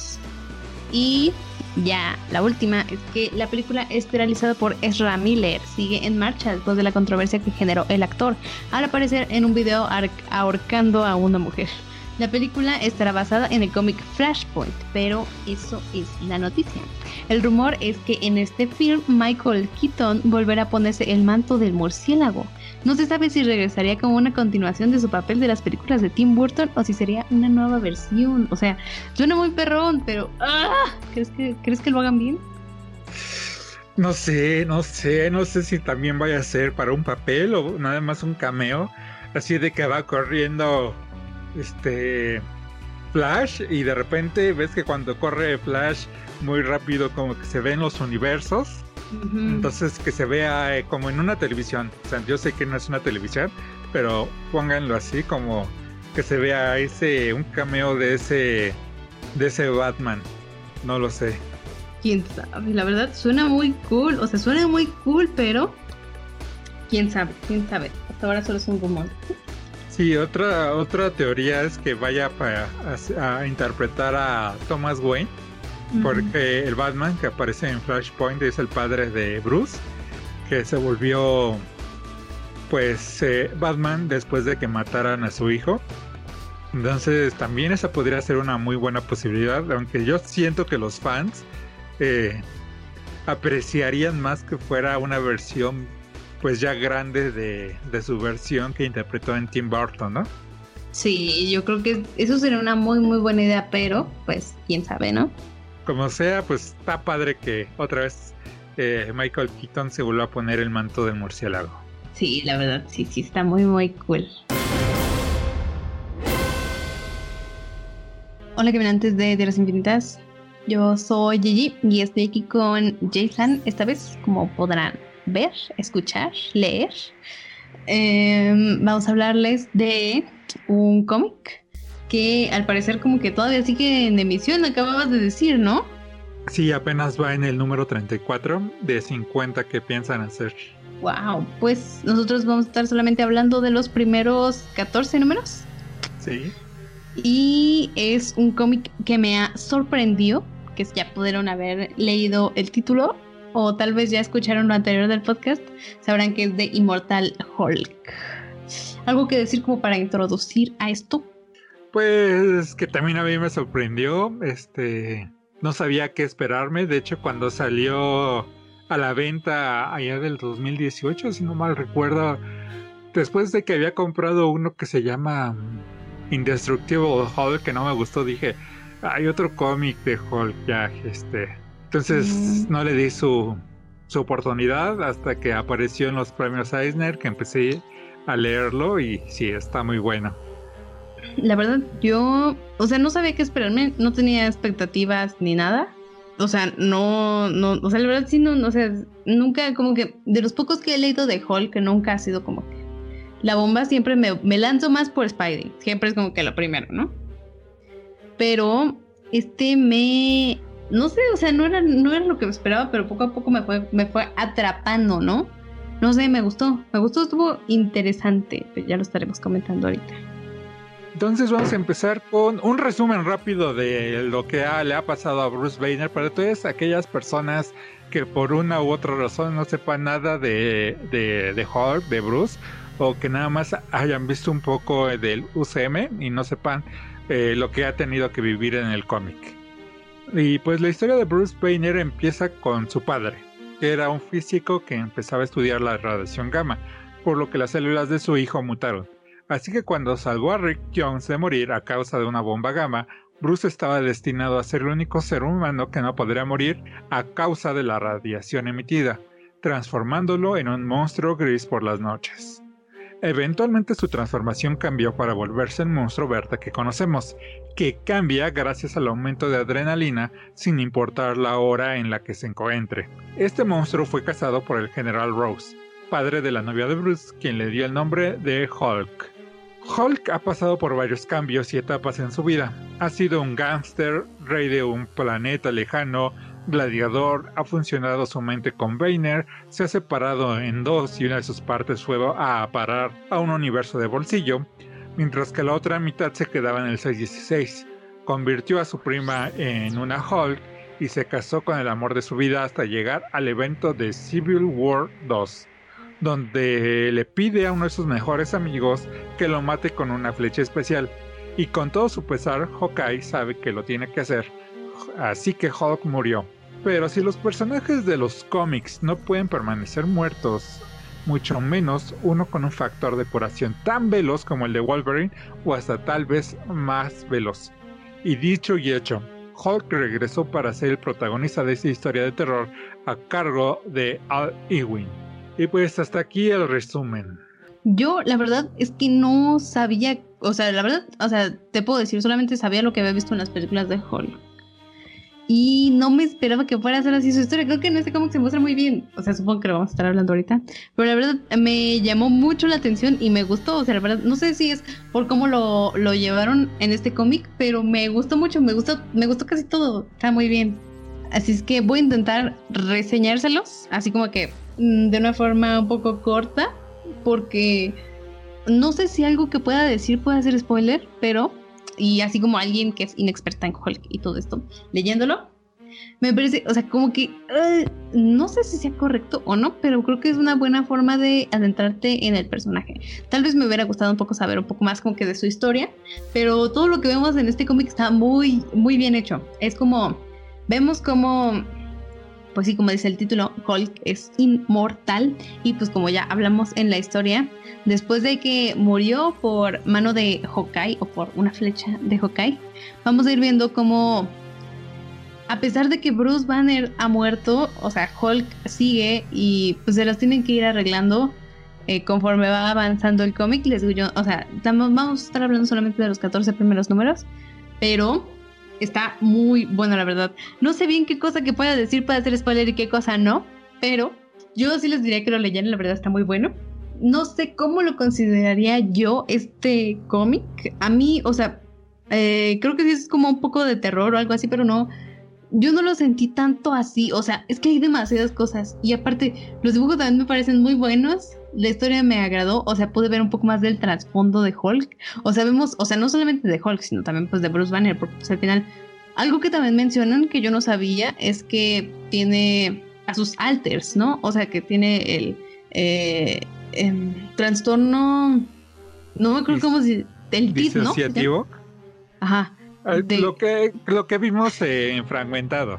Y ya, la última es que la película es realizada por Ezra Miller. Sigue en marcha después de la controversia que generó el actor al aparecer en un video ahorcando a una mujer. La película estará basada en el cómic Flashpoint, pero eso es la noticia. El rumor es que en este film Michael Keaton volverá a ponerse el manto del murciélago. No se sabe si regresaría como una continuación de su papel de las películas de Tim Burton o si sería una nueva versión. O sea, suena muy perrón, pero ¡ah! ¿crees que, ¿crees que lo hagan bien? No sé, no sé, no sé si también vaya a ser para un papel o nada más un cameo. Así de que va corriendo este Flash y de repente ves que cuando corre Flash muy rápido como que se ven los universos. Entonces que se vea eh, como en una televisión. O sea, yo sé que no es una televisión, pero pónganlo así como que se vea ese un cameo de ese de ese Batman. No lo sé. Quién sabe, la verdad suena muy cool, o sea, suena muy cool, pero quién sabe, quién sabe. Hasta ahora solo es un rumor. Sí, otra, otra teoría es que vaya para, a, interpretar a Thomas Wayne, porque el Batman que aparece en Flashpoint es el padre de Bruce, que se volvió pues eh, Batman después de que mataran a su hijo. Entonces también esa podría ser una muy buena posibilidad, aunque yo siento que los fans eh, apreciarían más que fuera una versión pues ya grande de, de su versión que interpretó en Tim Burton, ¿no? Sí, yo creo que eso sería una muy muy buena idea, pero pues quién sabe, ¿no? Como sea, pues está padre que otra vez eh, Michael Keaton se vuelva a poner el manto del murciélago. Sí, la verdad, sí, sí, está muy muy cool. Hola caminantes de Tierras Infinitas, yo soy Gigi y estoy aquí con Jason, esta vez como podrán ver, escuchar, leer. Em, vamos a hablarles de un cómic que al parecer como que todavía sigue en emisión, acababas de decir, ¿no? Sí, apenas va en el número 34 de 50 que piensan hacer. Wow, pues nosotros vamos a estar solamente hablando de los primeros 14 números. Sí. Y es un cómic que me ha sorprendido, que ya pudieron haber leído el título o tal vez ya escucharon lo anterior del podcast, sabrán que es de Immortal Hulk. ¿Algo que decir como para introducir a esto? Pues que también a mí me sorprendió, este, no sabía qué esperarme, de hecho cuando salió a la venta allá del 2018, si no mal recuerdo, después de que había comprado uno que se llama Indestructible Hulk que no me gustó, dije, hay otro cómic de Hulk ya, este, entonces no le di su, su oportunidad hasta que apareció en los premios Eisner, que empecé a leerlo y sí, está muy bueno. La verdad, yo, o sea, no sabía qué esperarme, no tenía expectativas ni nada. O sea, no, no, o sea, la verdad sí, no, no, sea, nunca, como que, de los pocos que he leído de Hulk, que nunca ha sido como que, la bomba siempre me, me lanzo más por Spidey, siempre es como que lo primero, ¿no? Pero, este me, no sé, o sea, no era, no era lo que esperaba, pero poco a poco me fue, me fue atrapando, ¿no? No sé, me gustó, me gustó, estuvo interesante, pero ya lo estaremos comentando ahorita. Entonces vamos a empezar con un resumen rápido de lo que le ha pasado a Bruce Banner para todas aquellas personas que por una u otra razón no sepan nada de, de, de de Bruce, o que nada más hayan visto un poco del UCM y no sepan eh, lo que ha tenido que vivir en el cómic. Y pues la historia de Bruce Banner empieza con su padre, que era un físico que empezaba a estudiar la radiación gamma, por lo que las células de su hijo mutaron. Así que cuando salvó a Rick Jones de morir a causa de una bomba gamma, Bruce estaba destinado a ser el único ser humano que no podría morir a causa de la radiación emitida, transformándolo en un monstruo gris por las noches. Eventualmente su transformación cambió para volverse el monstruo verde que conocemos, que cambia gracias al aumento de adrenalina sin importar la hora en la que se encuentre. Este monstruo fue cazado por el general Rose, padre de la novia de Bruce, quien le dio el nombre de Hulk. Hulk ha pasado por varios cambios y etapas en su vida. Ha sido un gángster, rey de un planeta lejano, Gladiador ha funcionado su mente con Boehner, se ha separado en dos y una de sus partes fue a parar a un universo de bolsillo, mientras que la otra mitad se quedaba en el 616. Convirtió a su prima en una Hulk y se casó con el amor de su vida hasta llegar al evento de Civil War 2, donde le pide a uno de sus mejores amigos que lo mate con una flecha especial. Y con todo su pesar, Hawkeye sabe que lo tiene que hacer, así que Hulk murió. Pero si los personajes de los cómics no pueden permanecer muertos, mucho menos uno con un factor de curación tan veloz como el de Wolverine o hasta tal vez más veloz. Y dicho y hecho, Hulk regresó para ser el protagonista de esta historia de terror a cargo de Al Ewing. Y pues hasta aquí el resumen. Yo la verdad es que no sabía, o sea, la verdad, o sea, te puedo decir, solamente sabía lo que había visto en las películas de Hulk. Y no me esperaba que fuera a ser así su historia. Creo que en este cómic se muestra muy bien. O sea, supongo que lo vamos a estar hablando ahorita. Pero la verdad me llamó mucho la atención y me gustó. O sea, la verdad, no sé si es por cómo lo, lo llevaron en este cómic, pero me gustó mucho. Me gustó, me gustó casi todo. Está muy bien. Así es que voy a intentar reseñárselos. Así como que de una forma un poco corta. Porque no sé si algo que pueda decir puede ser spoiler, pero y así como alguien que es inexperta en Hulk y todo esto, leyéndolo, me parece, o sea, como que no sé si sea correcto o no, pero creo que es una buena forma de adentrarte en el personaje. Tal vez me hubiera gustado un poco saber un poco más como que de su historia, pero todo lo que vemos en este cómic está muy, muy bien hecho. Es como, vemos como pues sí, como dice el título, Hulk es inmortal y pues como ya hablamos en la historia, después de que murió por mano de Hawkeye o por una flecha de Hawkeye, vamos a ir viendo cómo a pesar de que Bruce Banner ha muerto, o sea, Hulk sigue y pues se las tienen que ir arreglando eh, conforme va avanzando el cómic. Les digo yo, o sea, vamos a estar hablando solamente de los 14 primeros números, pero está muy bueno, la verdad. No sé bien qué cosa que pueda decir para hacer spoiler y qué cosa no, pero yo sí les diría que lo leyeran, la verdad está muy bueno. No sé cómo lo consideraría yo este cómic. A mí, o sea, eh, creo que sí es como un poco de terror o algo así, pero no yo no lo sentí tanto así, o sea, es que hay demasiadas cosas y aparte los dibujos también me parecen muy buenos, la historia me agradó, o sea, pude ver un poco más del trasfondo de Hulk, o sea, vemos, o sea, no solamente de Hulk, sino también pues de Bruce Banner, porque pues al final algo que también mencionan que yo no sabía es que tiene a sus alters, ¿no? O sea, que tiene el eh, em, trastorno, no me acuerdo cómo se, el TID, ¿no? Ajá lo, que, lo que vimos en fragmentado.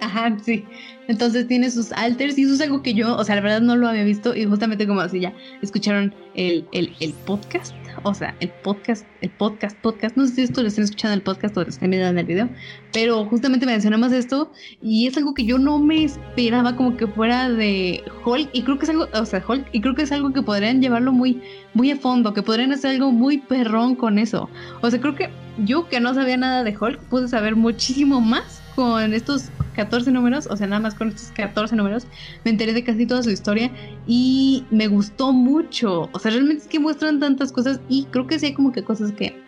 Ajá, sí. Entonces tiene sus alters y eso es algo que yo, o sea, la verdad no lo había visto y justamente como así ya escucharon el, el, el podcast, o sea, el podcast, el podcast, podcast, no sé si esto lo están escuchando el podcast o lo están viendo en el video, pero justamente mencionamos esto y es algo que yo no me esperaba como que fuera de Hulk y creo que es algo, o sea, Hulk y creo que es algo que podrían llevarlo muy, muy a fondo, que podrían hacer algo muy perrón con eso. O sea, creo que yo que no sabía nada de Hulk pude saber muchísimo más con estos 14 números, o sea, nada más con estos 14 números, me enteré de casi toda su historia y me gustó mucho. O sea, realmente es que muestran tantas cosas y creo que sí hay como que cosas que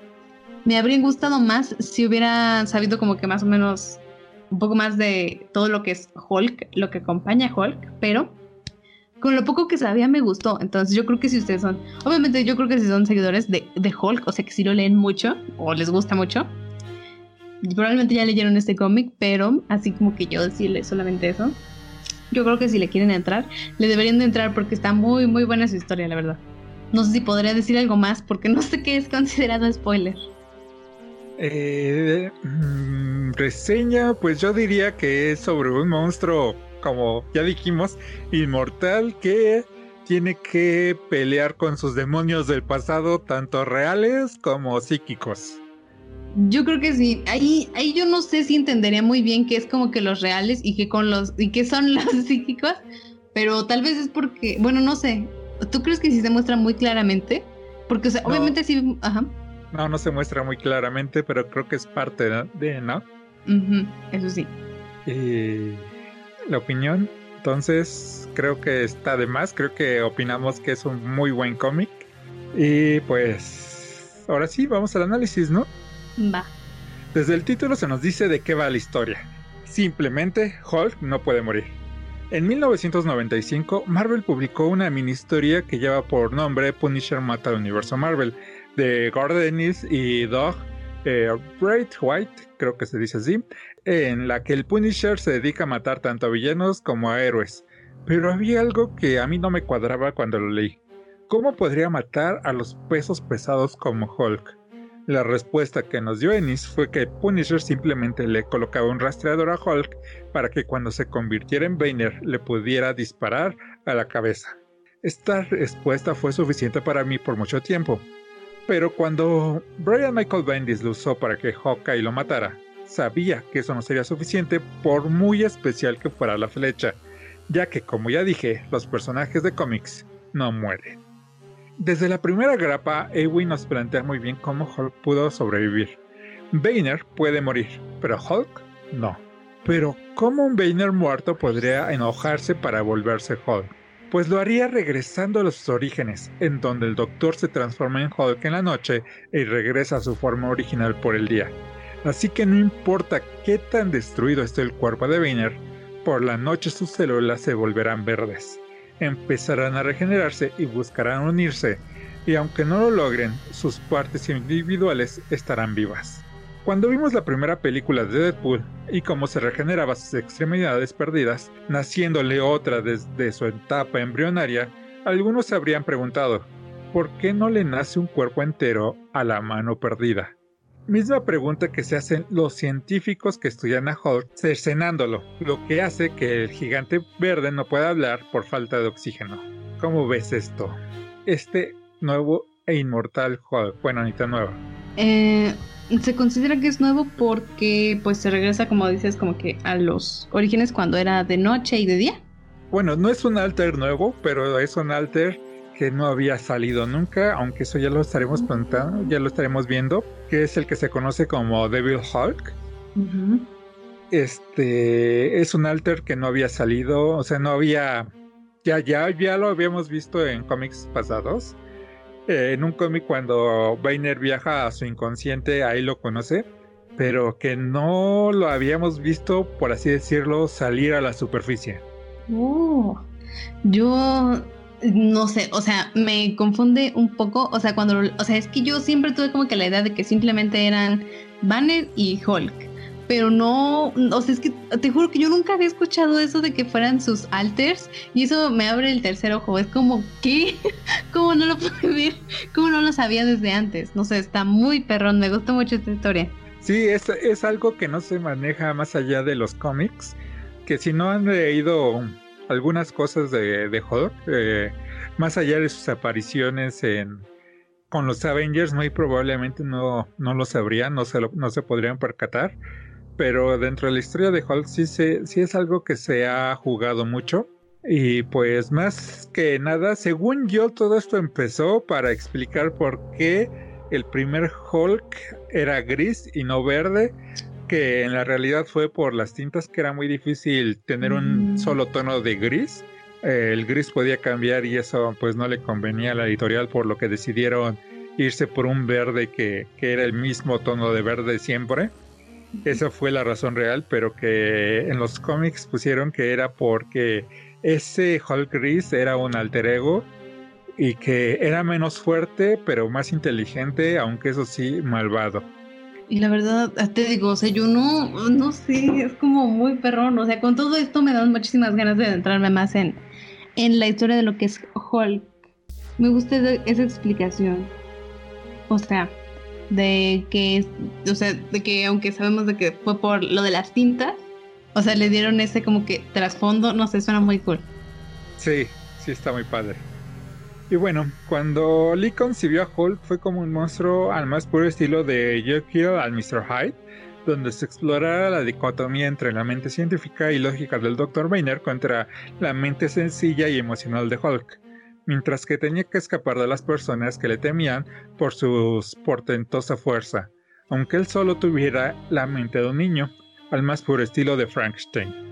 me habrían gustado más si hubiera sabido como que más o menos un poco más de todo lo que es Hulk, lo que acompaña a Hulk, pero con lo poco que sabía me gustó. Entonces yo creo que si ustedes son, obviamente yo creo que si son seguidores de, de Hulk, o sea que si lo leen mucho o les gusta mucho, probablemente ya leyeron este cómic, pero así como que yo decirle solamente eso. Yo creo que si le quieren entrar, le deberían de entrar porque está muy, muy buena su historia, la verdad. No sé si podría decir algo más porque no sé qué es considerado spoiler. Eh, mm, reseña, pues yo diría que es sobre un monstruo, como ya dijimos, inmortal que tiene que pelear con sus demonios del pasado, tanto reales como psíquicos. Yo creo que sí. Ahí, ahí yo no sé si entendería muy bien qué es como que los reales y qué con los y qué son <laughs> los psíquicos, pero tal vez es porque, bueno, no sé. ¿Tú crees que sí se muestra muy claramente? Porque, o sea, obviamente sí, ajá. No, no se muestra muy claramente, pero creo que es parte de, ¿no? eso sí. Y la opinión, entonces, creo que está de más. Creo que opinamos que es un muy buen cómic. Y pues, ahora sí, vamos al análisis, ¿no? Va. Desde el título se nos dice de qué va la historia. Simplemente, Hulk no puede morir. En 1995, Marvel publicó una mini historia que lleva por nombre Punisher Mata al Universo Marvel, de Gordon y Doug eh, White, creo que se dice así, en la que el Punisher se dedica a matar tanto a villanos como a héroes. Pero había algo que a mí no me cuadraba cuando lo leí. ¿Cómo podría matar a los pesos pesados como Hulk? La respuesta que nos dio Ennis fue que Punisher simplemente le colocaba un rastreador a Hulk para que cuando se convirtiera en Banner le pudiera disparar a la cabeza. Esta respuesta fue suficiente para mí por mucho tiempo, pero cuando Brian Michael Bendis lo usó para que Hawkeye lo matara, sabía que eso no sería suficiente por muy especial que fuera la flecha, ya que como ya dije, los personajes de cómics no mueren. Desde la primera grapa, Ewing nos plantea muy bien cómo Hulk pudo sobrevivir. Banner puede morir, pero Hulk no. Pero, ¿cómo un Banner muerto podría enojarse para volverse Hulk? Pues lo haría regresando a los orígenes, en donde el Doctor se transforma en Hulk en la noche y regresa a su forma original por el día. Así que no importa qué tan destruido esté el cuerpo de Banner, por la noche sus células se volverán verdes empezarán a regenerarse y buscarán unirse, y aunque no lo logren, sus partes individuales estarán vivas. Cuando vimos la primera película de Deadpool y cómo se regeneraba sus extremidades perdidas, naciéndole otra desde su etapa embrionaria, algunos habrían preguntado, ¿por qué no le nace un cuerpo entero a la mano perdida? Misma pregunta que se hacen los científicos que estudian a Hulk cercenándolo, lo que hace que el gigante verde no pueda hablar por falta de oxígeno. ¿Cómo ves esto? Este nuevo e inmortal Hulk, bueno, Anita nueva. Eh, se considera que es nuevo porque pues se regresa, como dices, como que a los orígenes cuando era de noche y de día. Bueno, no es un alter nuevo, pero es un alter que no había salido nunca, aunque eso ya lo estaremos preguntando, ya lo estaremos viendo, que es el que se conoce como Devil Hulk. Este es un alter que no había salido, o sea, no había, ya, ya, ya lo habíamos visto en cómics pasados. Eh, en un cómic cuando Bainer viaja a su inconsciente, ahí lo conoce, pero que no lo habíamos visto, por así decirlo, salir a la superficie. Oh, yo no sé, o sea, me confunde un poco, o sea, cuando, o sea, es que yo siempre tuve como que la idea de que simplemente eran Banner y Hulk, pero no, o sea, es que te juro que yo nunca había escuchado eso de que fueran sus alters y eso me abre el tercer ojo, es como, ¿qué? <laughs> ¿Cómo no lo pude ver? ¿Cómo no lo sabía desde antes? No sé, está muy perrón, me gusta mucho esta historia. Sí, es, es algo que no se maneja más allá de los cómics, que si no han leído algunas cosas de, de Hulk, eh, más allá de sus apariciones en, con los Avengers, muy probablemente no, no lo sabrían, no se, no se podrían percatar. Pero dentro de la historia de Hulk sí, se, sí es algo que se ha jugado mucho. Y pues más que nada, según yo, todo esto empezó para explicar por qué el primer Hulk era gris y no verde que en la realidad fue por las tintas que era muy difícil tener un mm. solo tono de gris. Eh, el gris podía cambiar y eso pues no le convenía a la editorial por lo que decidieron irse por un verde que, que era el mismo tono de verde siempre. Esa fue la razón real, pero que en los cómics pusieron que era porque ese Hulk gris era un alter ego y que era menos fuerte pero más inteligente, aunque eso sí, malvado. Y la verdad, te digo, o sea, yo no, no sé, es como muy perrón. O sea, con todo esto me dan muchísimas ganas de adentrarme más en, en la historia de lo que es Hulk. Me gusta esa explicación. O sea, de que, o sea, de que aunque sabemos de que fue por lo de las tintas, o sea, le dieron ese como que trasfondo, no sé, suena muy cool. Sí, sí está muy padre. Y bueno, cuando Lee concibió a Hulk fue como un monstruo al más puro estilo de Jekyll al Mr. Hyde, donde se explorara la dicotomía entre la mente científica y lógica del Dr. Boehner contra la mente sencilla y emocional de Hulk, mientras que tenía que escapar de las personas que le temían por su portentosa fuerza, aunque él solo tuviera la mente de un niño, al más puro estilo de Frankenstein.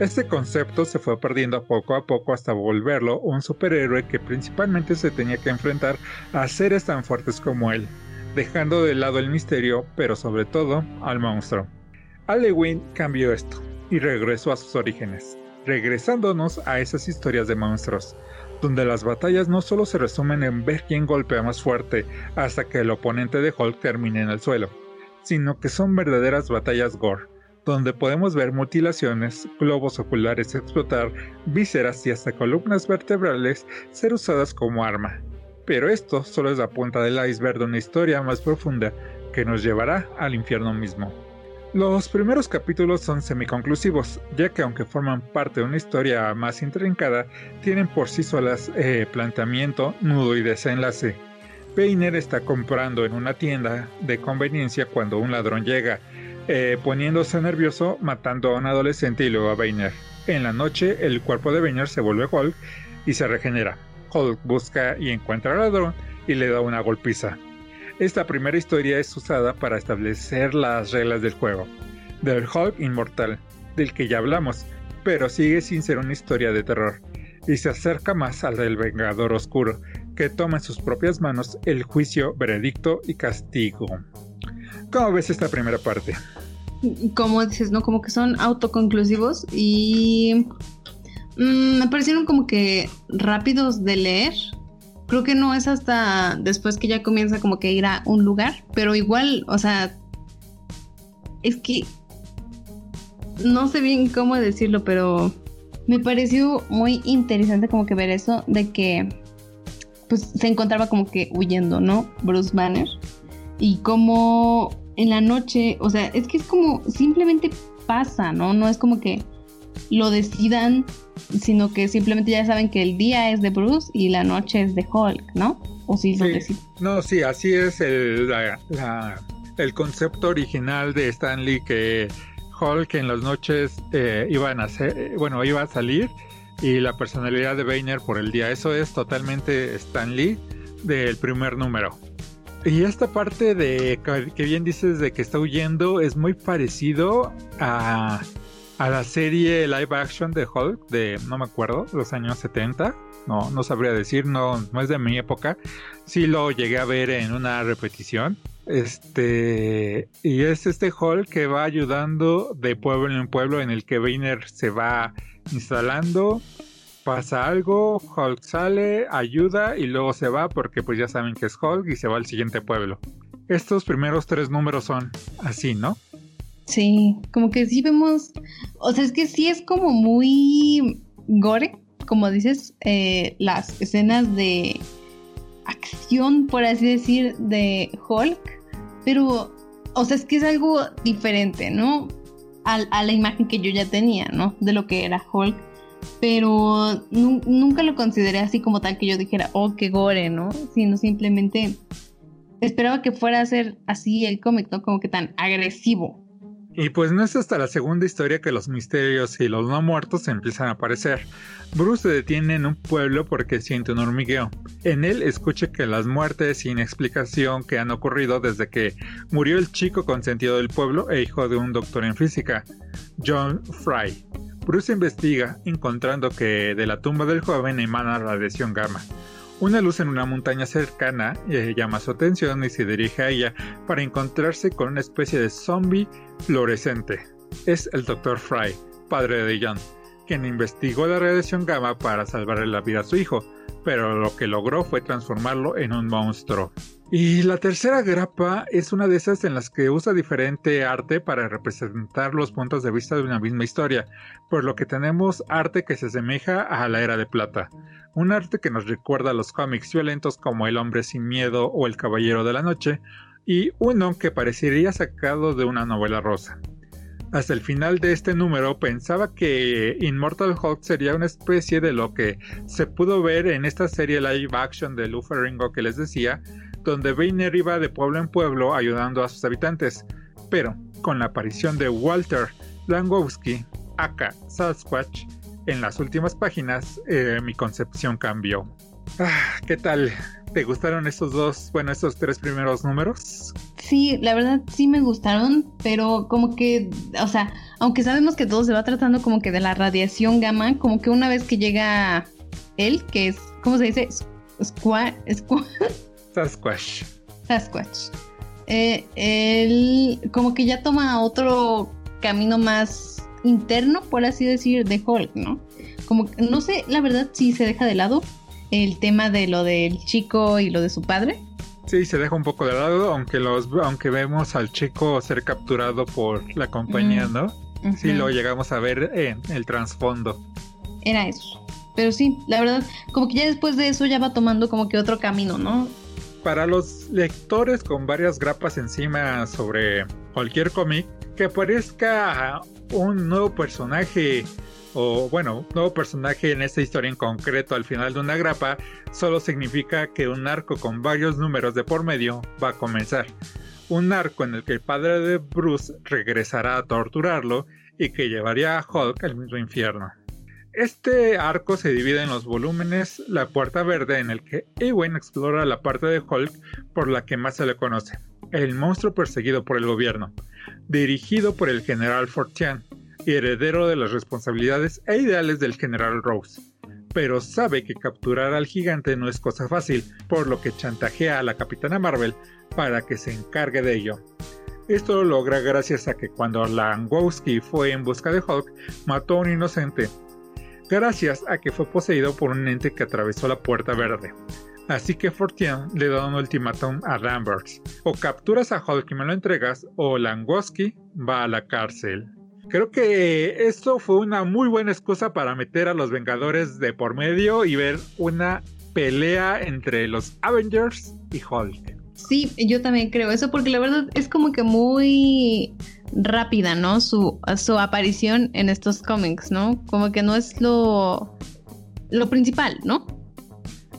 Este concepto se fue perdiendo poco a poco hasta volverlo un superhéroe que principalmente se tenía que enfrentar a seres tan fuertes como él, dejando de lado el misterio, pero sobre todo al monstruo. Halloween cambió esto y regresó a sus orígenes, regresándonos a esas historias de monstruos, donde las batallas no solo se resumen en ver quién golpea más fuerte hasta que el oponente de Hulk termine en el suelo, sino que son verdaderas batallas gore donde podemos ver mutilaciones, globos oculares explotar, vísceras y hasta columnas vertebrales ser usadas como arma. Pero esto solo es la punta del iceberg de una historia más profunda que nos llevará al infierno mismo. Los primeros capítulos son semiconclusivos, ya que aunque forman parte de una historia más intrincada, tienen por sí solas eh, planteamiento, nudo y desenlace. Peiner está comprando en una tienda de conveniencia cuando un ladrón llega, eh, poniéndose nervioso, matando a un adolescente y luego a Bainer. En la noche, el cuerpo de Bainer se vuelve Hulk y se regenera. Hulk busca y encuentra al ladrón y le da una golpiza. Esta primera historia es usada para establecer las reglas del juego, del Hulk inmortal, del que ya hablamos, pero sigue sin ser una historia de terror, y se acerca más al del Vengador Oscuro, que toma en sus propias manos el juicio, veredicto y castigo. ¿Cómo ves esta primera parte? Como dices, ¿no? Como que son autoconclusivos y mm, me parecieron como que rápidos de leer. Creo que no es hasta después que ya comienza como que ir a un lugar, pero igual, o sea, es que no sé bien cómo decirlo, pero me pareció muy interesante como que ver eso de que pues se encontraba como que huyendo, ¿no? Bruce Banner y como en la noche, o sea, es que es como simplemente pasa, ¿no? No es como que lo decidan, sino que simplemente ya saben que el día es de Bruce y la noche es de Hulk, ¿no? O si lo deciden. No, sí, así es el, el concepto original de Stanley que Hulk en las noches eh, iban a ser, bueno, iba a salir y la personalidad de Boehner por el día. Eso es totalmente Stan Lee del primer número. Y esta parte de que bien dices de que está huyendo es muy parecido a, a la serie live action de Hulk de, no me acuerdo, los años 70. No, no sabría decir, no, no es de mi época. Sí lo llegué a ver en una repetición. Este, y es este Hulk que va ayudando de pueblo en pueblo en el que Boehner se va instalando, pasa algo, Hulk sale, ayuda y luego se va porque pues ya saben que es Hulk y se va al siguiente pueblo. Estos primeros tres números son así, ¿no? Sí, como que sí vemos, o sea, es que sí es como muy gore, como dices, eh, las escenas de acción, por así decir, de Hulk, pero, o sea, es que es algo diferente, ¿no? a, la imagen que yo ya tenía, ¿no? De lo que era Hulk. Pero nunca lo consideré así como tal que yo dijera, oh, qué gore, ¿no? Sino simplemente esperaba que fuera a ser así el cómic, ¿no? Como que tan agresivo. Y pues no es hasta la segunda historia que los misterios y los no muertos empiezan a aparecer. Bruce se detiene en un pueblo porque siente un hormigueo. En él escucha que las muertes sin explicación que han ocurrido desde que murió el chico consentido del pueblo e hijo de un doctor en física, John Fry. Bruce investiga, encontrando que de la tumba del joven emana radiación gamma. Una luz en una montaña cercana eh, llama su atención y se dirige a ella para encontrarse con una especie de zombie fluorescente. Es el Dr. Fry, padre de John, quien investigó la radiación gamma para salvarle la vida a su hijo, pero lo que logró fue transformarlo en un monstruo. Y la tercera grapa es una de esas en las que usa diferente arte para representar los puntos de vista de una misma historia, por lo que tenemos arte que se asemeja a la era de plata, un arte que nos recuerda a los cómics violentos como El hombre sin miedo o El caballero de la noche, y uno que parecería sacado de una novela rosa. Hasta el final de este número pensaba que Immortal Hulk sería una especie de lo que se pudo ver en esta serie live action de Lou Ferrigno que les decía, donde Boehner iba de pueblo en pueblo ayudando a sus habitantes, pero con la aparición de Walter Langowski, aka Sasquatch, en las últimas páginas eh, mi concepción cambió. Ah, ¿Qué tal? ¿Te gustaron estos dos, bueno, estos tres primeros números? Sí, la verdad sí me gustaron, pero como que, o sea, aunque sabemos que todo se va tratando como que de la radiación gamma, como que una vez que llega él, que es, ¿cómo se dice? Squash. Sasquatch. Sasquatch. Eh, él como que ya toma otro camino más interno, por así decir, de Hulk, ¿no? Como no sé, la verdad, si se deja de lado el tema de lo del chico y lo de su padre. Sí, se deja un poco de lado, aunque los, aunque vemos al chico ser capturado por la compañía, mm, ¿no? Sí, lo llegamos a ver en el trasfondo. Era eso. Pero sí, la verdad, como que ya después de eso ya va tomando como que otro camino, ¿no? Para los lectores con varias grapas encima sobre cualquier cómic, que aparezca un nuevo personaje o bueno, nuevo personaje en esta historia en concreto al final de una grapa, solo significa que un arco con varios números de por medio va a comenzar. Un arco en el que el padre de Bruce regresará a torturarlo y que llevaría a Hulk al mismo infierno. Este arco se divide en los volúmenes La Puerta Verde, en el que Ewen explora la parte de Hulk por la que más se le conoce, el monstruo perseguido por el gobierno, dirigido por el general Fortian heredero de las responsabilidades e ideales del general Rose. Pero sabe que capturar al gigante no es cosa fácil, por lo que chantajea a la capitana Marvel para que se encargue de ello. Esto lo logra gracias a que cuando Langowski fue en busca de Hulk, mató a un inocente gracias a que fue poseído por un ente que atravesó la puerta verde. Así que Fortian le da un ultimátum a Lambert. O capturas a Hulk y me lo entregas, o Langowski va a la cárcel. Creo que esto fue una muy buena excusa para meter a los Vengadores de por medio y ver una pelea entre los Avengers y Hulk. Sí, yo también creo eso porque la verdad es como que muy rápida, ¿no? Su, su aparición en estos cómics, ¿no? Como que no es lo, lo principal, ¿no?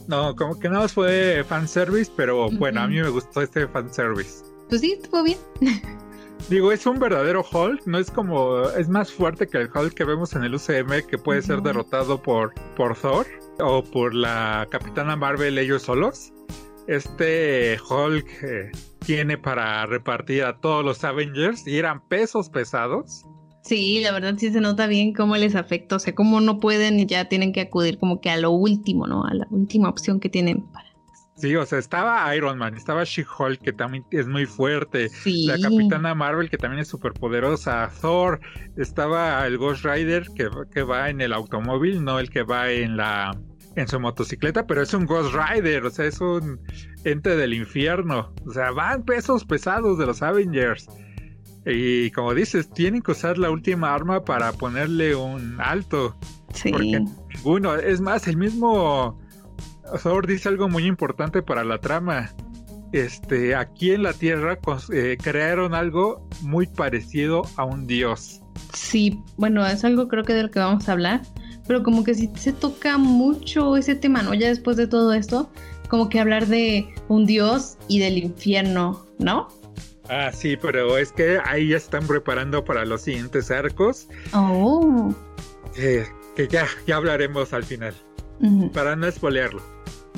No, como que nada más fue fanservice, pero bueno, a mí me gustó este fanservice. Pues sí, estuvo bien. <laughs> Digo, es un verdadero Hulk, no es como, es más fuerte que el Hulk que vemos en el UCM que puede ser derrotado por, por Thor o por la Capitana Marvel ellos solos. Este Hulk eh, tiene para repartir a todos los Avengers y eran pesos pesados. Sí, la verdad sí se nota bien cómo les afecta, o sea, cómo no pueden y ya tienen que acudir como que a lo último, ¿no? A la última opción que tienen para. Sí, o sea, estaba Iron Man, estaba She-Hulk, que también es muy fuerte, la Capitana Marvel, que también es súper poderosa, Thor, estaba el Ghost Rider, que, que va en el automóvil, no el que va en la en su motocicleta, pero es un Ghost Rider, o sea, es un ente del infierno, o sea, van pesos pesados de los Avengers. Y como dices, tienen que usar la última arma para ponerle un alto. Sí. Porque ninguno, es más, el mismo Thor dice algo muy importante para la trama. Este, aquí en la Tierra eh, crearon algo muy parecido a un dios. Sí, bueno, es algo creo que de lo que vamos a hablar, pero como que si se toca mucho ese tema, ¿no? Ya después de todo esto, como que hablar de un dios y del infierno, ¿no? Ah, sí, pero es que ahí ya están preparando para los siguientes arcos. Oh. que ya, ya hablaremos al final. Para no espolearlo.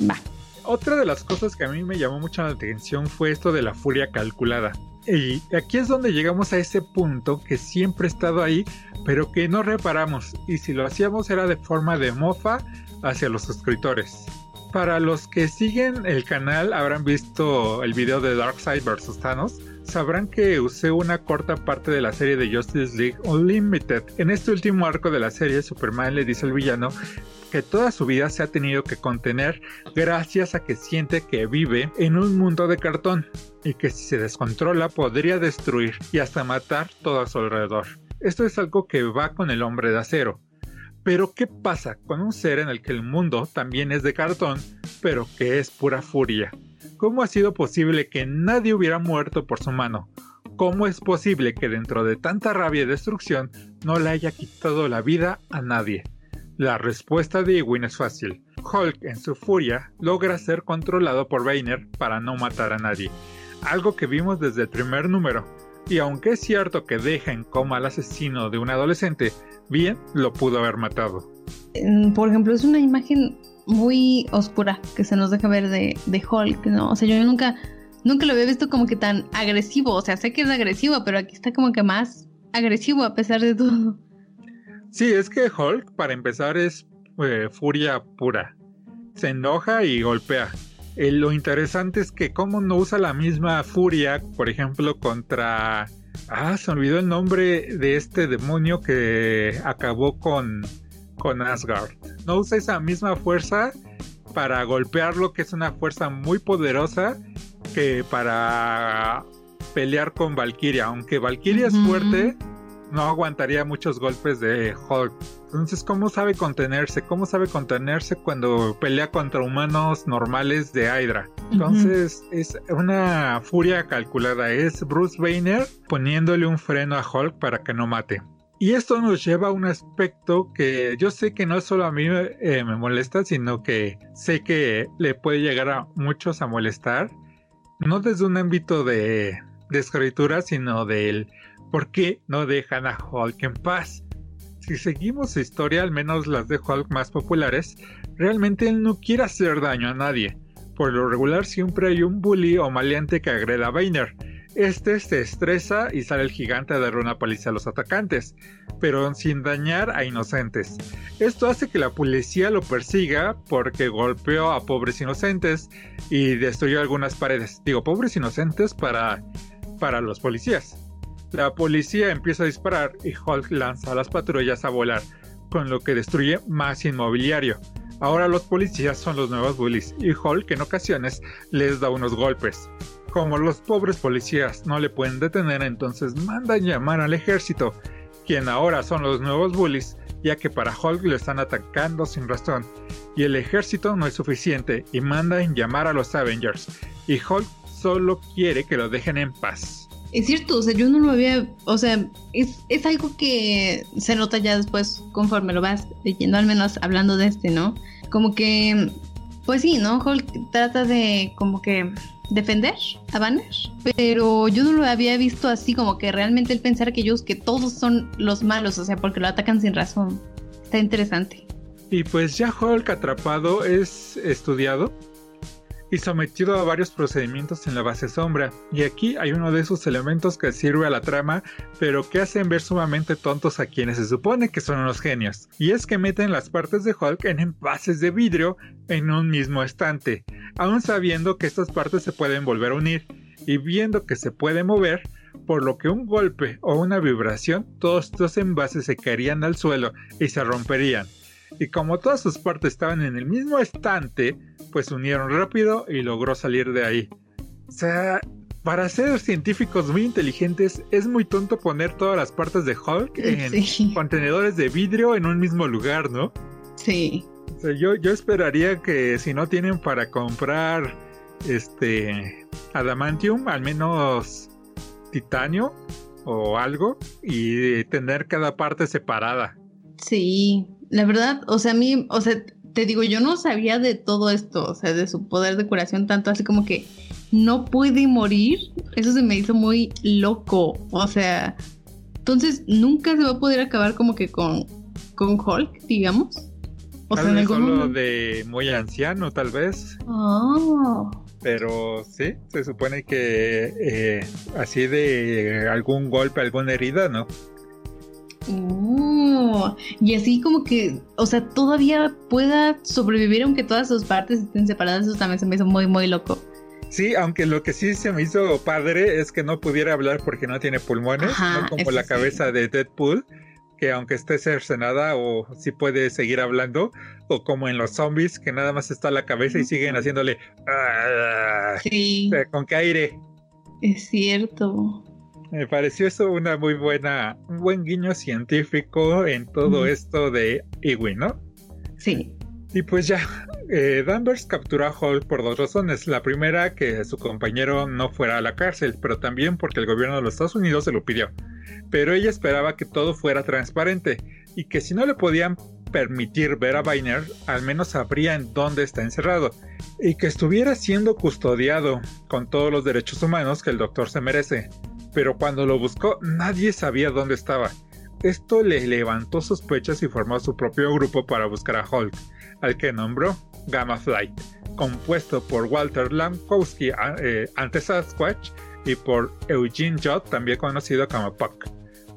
Va. Otra de las cosas que a mí me llamó mucho la atención fue esto de la furia calculada. Y aquí es donde llegamos a ese punto que siempre ha estado ahí, pero que no reparamos. Y si lo hacíamos era de forma de mofa hacia los suscriptores. Para los que siguen el canal habrán visto el video de Darkseid vs Thanos, sabrán que usé una corta parte de la serie de Justice League Unlimited. En este último arco de la serie, Superman le dice al villano que toda su vida se ha tenido que contener gracias a que siente que vive en un mundo de cartón y que si se descontrola podría destruir y hasta matar todo a su alrededor. Esto es algo que va con el hombre de acero. Pero ¿qué pasa con un ser en el que el mundo también es de cartón, pero que es pura furia? ¿Cómo ha sido posible que nadie hubiera muerto por su mano? ¿Cómo es posible que dentro de tanta rabia y destrucción no le haya quitado la vida a nadie? La respuesta de Ewing es fácil. Hulk, en su furia, logra ser controlado por Banner para no matar a nadie, algo que vimos desde el primer número. Y aunque es cierto que deja en coma al asesino de un adolescente, bien lo pudo haber matado. Por ejemplo, es una imagen muy oscura que se nos deja ver de, de Hulk, ¿no? O sea, yo nunca, nunca lo había visto como que tan agresivo. O sea, sé que es agresivo, pero aquí está como que más agresivo a pesar de todo. Sí, es que Hulk, para empezar, es eh, furia pura. Se enoja y golpea. Eh, lo interesante es que como no usa la misma furia, por ejemplo, contra... Ah, se olvidó el nombre de este demonio que acabó con, con Asgard. No usa esa misma fuerza para golpearlo, que es una fuerza muy poderosa, que para pelear con Valkyria. Aunque Valkyria es fuerte, no aguantaría muchos golpes de Hulk. Entonces, ¿cómo sabe contenerse? ¿Cómo sabe contenerse cuando pelea contra humanos normales de Hydra? Entonces, es una furia calculada. Es Bruce Banner poniéndole un freno a Hulk para que no mate. Y esto nos lleva a un aspecto que yo sé que no solo a mí eh, me molesta, sino que sé que le puede llegar a muchos a molestar. No desde un ámbito de, escritura, sino del ¿Por qué no dejan a Hulk en paz? Si seguimos su historia, al menos las de Hulk más populares, realmente él no quiere hacer daño a nadie. Por lo regular siempre hay un bully o maleante que agreda a Banner. Este se estresa y sale el gigante a dar una paliza a los atacantes, pero sin dañar a inocentes. Esto hace que la policía lo persiga porque golpeó a pobres inocentes y destruyó algunas paredes. Digo, pobres inocentes para, para los policías. La policía empieza a disparar y Hulk lanza a las patrullas a volar, con lo que destruye más inmobiliario. Ahora los policías son los nuevos bullies y Hulk en ocasiones les da unos golpes. Como los pobres policías no le pueden detener, entonces mandan llamar al ejército, quien ahora son los nuevos bullies, ya que para Hulk lo están atacando sin razón, y el ejército no es suficiente y mandan llamar a los Avengers, y Hulk solo quiere que lo dejen en paz. Es cierto, o sea, yo no lo había, o sea, es, es algo que se nota ya después conforme lo vas leyendo, al menos hablando de este, ¿no? Como que, pues sí, ¿no? Hulk trata de como que defender a Banner, pero yo no lo había visto así como que realmente él pensar que ellos que todos son los malos, o sea, porque lo atacan sin razón. Está interesante. Y pues ya Hulk atrapado es estudiado y sometido a varios procedimientos en la base sombra. Y aquí hay uno de esos elementos que sirve a la trama, pero que hacen ver sumamente tontos a quienes se supone que son unos genios. Y es que meten las partes de Hulk en envases de vidrio en un mismo estante, aún sabiendo que estas partes se pueden volver a unir y viendo que se puede mover, por lo que un golpe o una vibración, todos estos envases se caerían al suelo y se romperían. Y como todas sus partes estaban en el mismo estante, pues unieron rápido y logró salir de ahí. O sea, para ser científicos muy inteligentes, es muy tonto poner todas las partes de Hulk en contenedores de vidrio en un mismo lugar, ¿no? Sí. O sea, yo, yo esperaría que si no tienen para comprar este adamantium, al menos titanio o algo, y tener cada parte separada. Sí, la verdad, o sea, a mí, o sea, te digo, yo no sabía de todo esto, o sea, de su poder de curación, tanto así como que no puede morir. Eso se me hizo muy loco. O sea, entonces nunca se va a poder acabar como que con, con Hulk, digamos. O sea, en algún de muy anciano, tal vez. Oh. Pero sí, se supone que eh, así de algún golpe, alguna herida, ¿no? Y así como que, o sea, todavía pueda sobrevivir aunque todas sus partes estén separadas, eso también se me hizo muy, muy loco. Sí, aunque lo que sí se me hizo padre es que no pudiera hablar porque no tiene pulmones, no como la cabeza de Deadpool, que aunque esté cercenada o si puede seguir hablando, o como en los zombies, que nada más está la cabeza y siguen haciéndole... Ah, sí. ¿Con qué aire? Es cierto. Me pareció eso una muy buena, un buen guiño científico en todo esto de Iwi, ¿no? Sí. Y pues ya, eh, Danvers capturó a Hulk por dos razones. La primera, que su compañero no fuera a la cárcel, pero también porque el gobierno de los Estados Unidos se lo pidió. Pero ella esperaba que todo fuera transparente y que si no le podían permitir ver a Bainer, al menos sabría en dónde está encerrado y que estuviera siendo custodiado con todos los derechos humanos que el doctor se merece pero cuando lo buscó nadie sabía dónde estaba. Esto le levantó sospechas y formó su propio grupo para buscar a Hulk, al que nombró Gamma Flight, compuesto por Walter Lankowski eh, ante Sasquatch y por Eugene Judd, también conocido como Puck.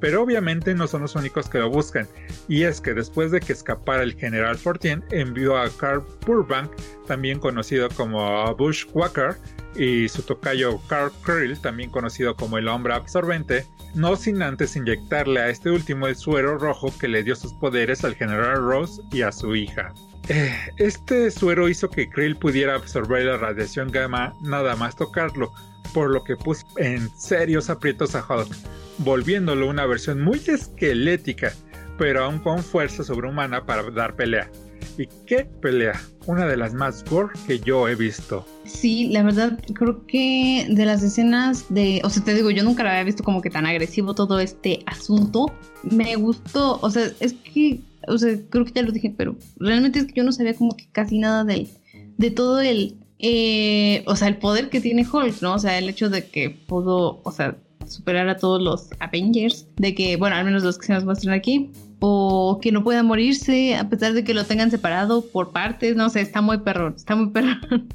Pero obviamente no son los únicos que lo buscan, y es que después de que escapara el general Fortien, envió a Carl Burbank, también conocido como Bushwhacker, y su tocayo Carl Krill, también conocido como el hombre absorbente, no sin antes inyectarle a este último el suero rojo que le dio sus poderes al general Rose y a su hija. Eh, este suero hizo que Krill pudiera absorber la radiación gamma nada más tocarlo, por lo que puso en serios aprietos a Hulk, volviéndolo una versión muy esquelética, pero aún con fuerza sobrehumana para dar pelea. ¿Y qué pelea? Una de las más gore que yo he visto. Sí, la verdad, creo que de las escenas de. O sea, te digo, yo nunca lo había visto como que tan agresivo todo este asunto. Me gustó, o sea, es que. O sea, creo que ya lo dije, pero realmente es que yo no sabía como que casi nada de, de todo el. Eh, o sea, el poder que tiene Hulk, ¿no? O sea, el hecho de que pudo, o sea, superar a todos los Avengers, de que, bueno, al menos los que se nos muestran aquí, o que no pueda morirse a pesar de que lo tengan separado por partes, no sé, está muy perrón, está muy perrón.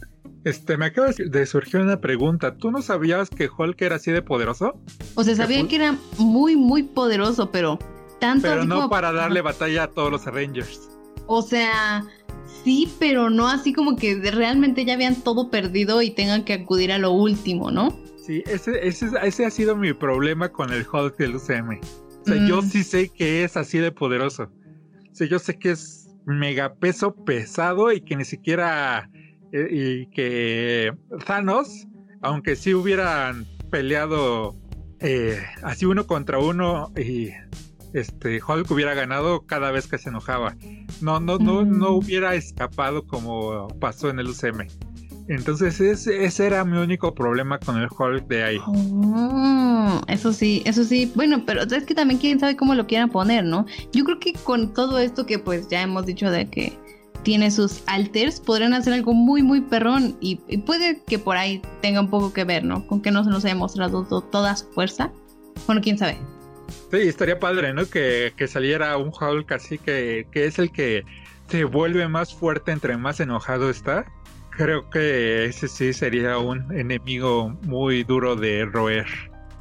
Este, me acaba de surgir una pregunta. ¿Tú no sabías que Hulk era así de poderoso? O sea, sabía que era muy, muy poderoso, pero tanto. Pero no para darle batalla a todos los Avengers. O sea, sí, pero no así como que realmente ya habían todo perdido y tengan que acudir a lo último, ¿no? Sí, ese, ese, ese ha sido mi problema con el Hulk del UCM. O sea, yo mm. sí sé que es así de poderoso. O sea, yo sé que es mega peso pesado y que ni siquiera. Eh, y que Thanos, aunque sí hubieran peleado eh, así uno contra uno y este Hulk hubiera ganado cada vez que se enojaba. No, no, no, no mm. hubiera escapado como pasó en el UCM. Entonces ese, era mi único problema con el Hulk de ahí. Oh, eso sí, eso sí. Bueno, pero es que también quién sabe cómo lo quieran poner, ¿no? Yo creo que con todo esto que pues ya hemos dicho de que tiene sus alters, podrían hacer algo muy, muy perrón y, puede que por ahí tenga un poco que ver, ¿no? Con que no se nos haya mostrado toda su fuerza. Bueno, quién sabe. Sí, estaría padre, ¿no? Que, que saliera un Hulk así que, que es el que se vuelve más fuerte entre más enojado está. Creo que ese sí sería un enemigo muy duro de roer.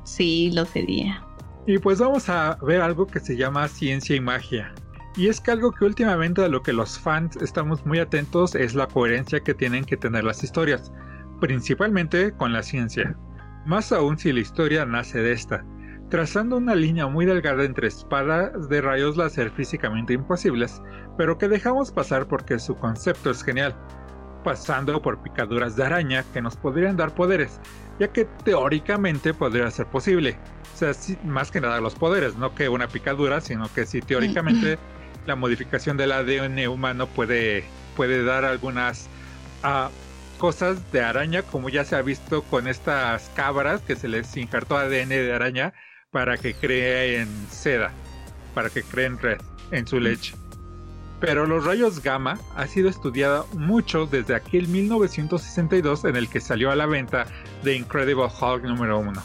Sí, lo sería. Y pues vamos a ver algo que se llama ciencia y magia. Y es que algo que últimamente a lo que los fans estamos muy atentos es la coherencia que tienen que tener las historias, principalmente con la ciencia. Más aún si la historia nace de esta, trazando una línea muy delgada entre espadas de rayos láser físicamente imposibles, pero que dejamos pasar porque su concepto es genial, pasando por picaduras de araña que nos podrían dar poderes, ya que teóricamente podría ser posible. O sea, más que nada los poderes, no que una picadura, sino que si teóricamente la modificación del ADN humano puede, puede dar algunas uh, cosas de araña, como ya se ha visto con estas cabras que se les injertó ADN de araña para que creen seda, para que creen red en su leche. Pero los rayos gamma ha sido estudiado mucho desde aquel 1962 en el que salió a la venta The Incredible Hulk número 1.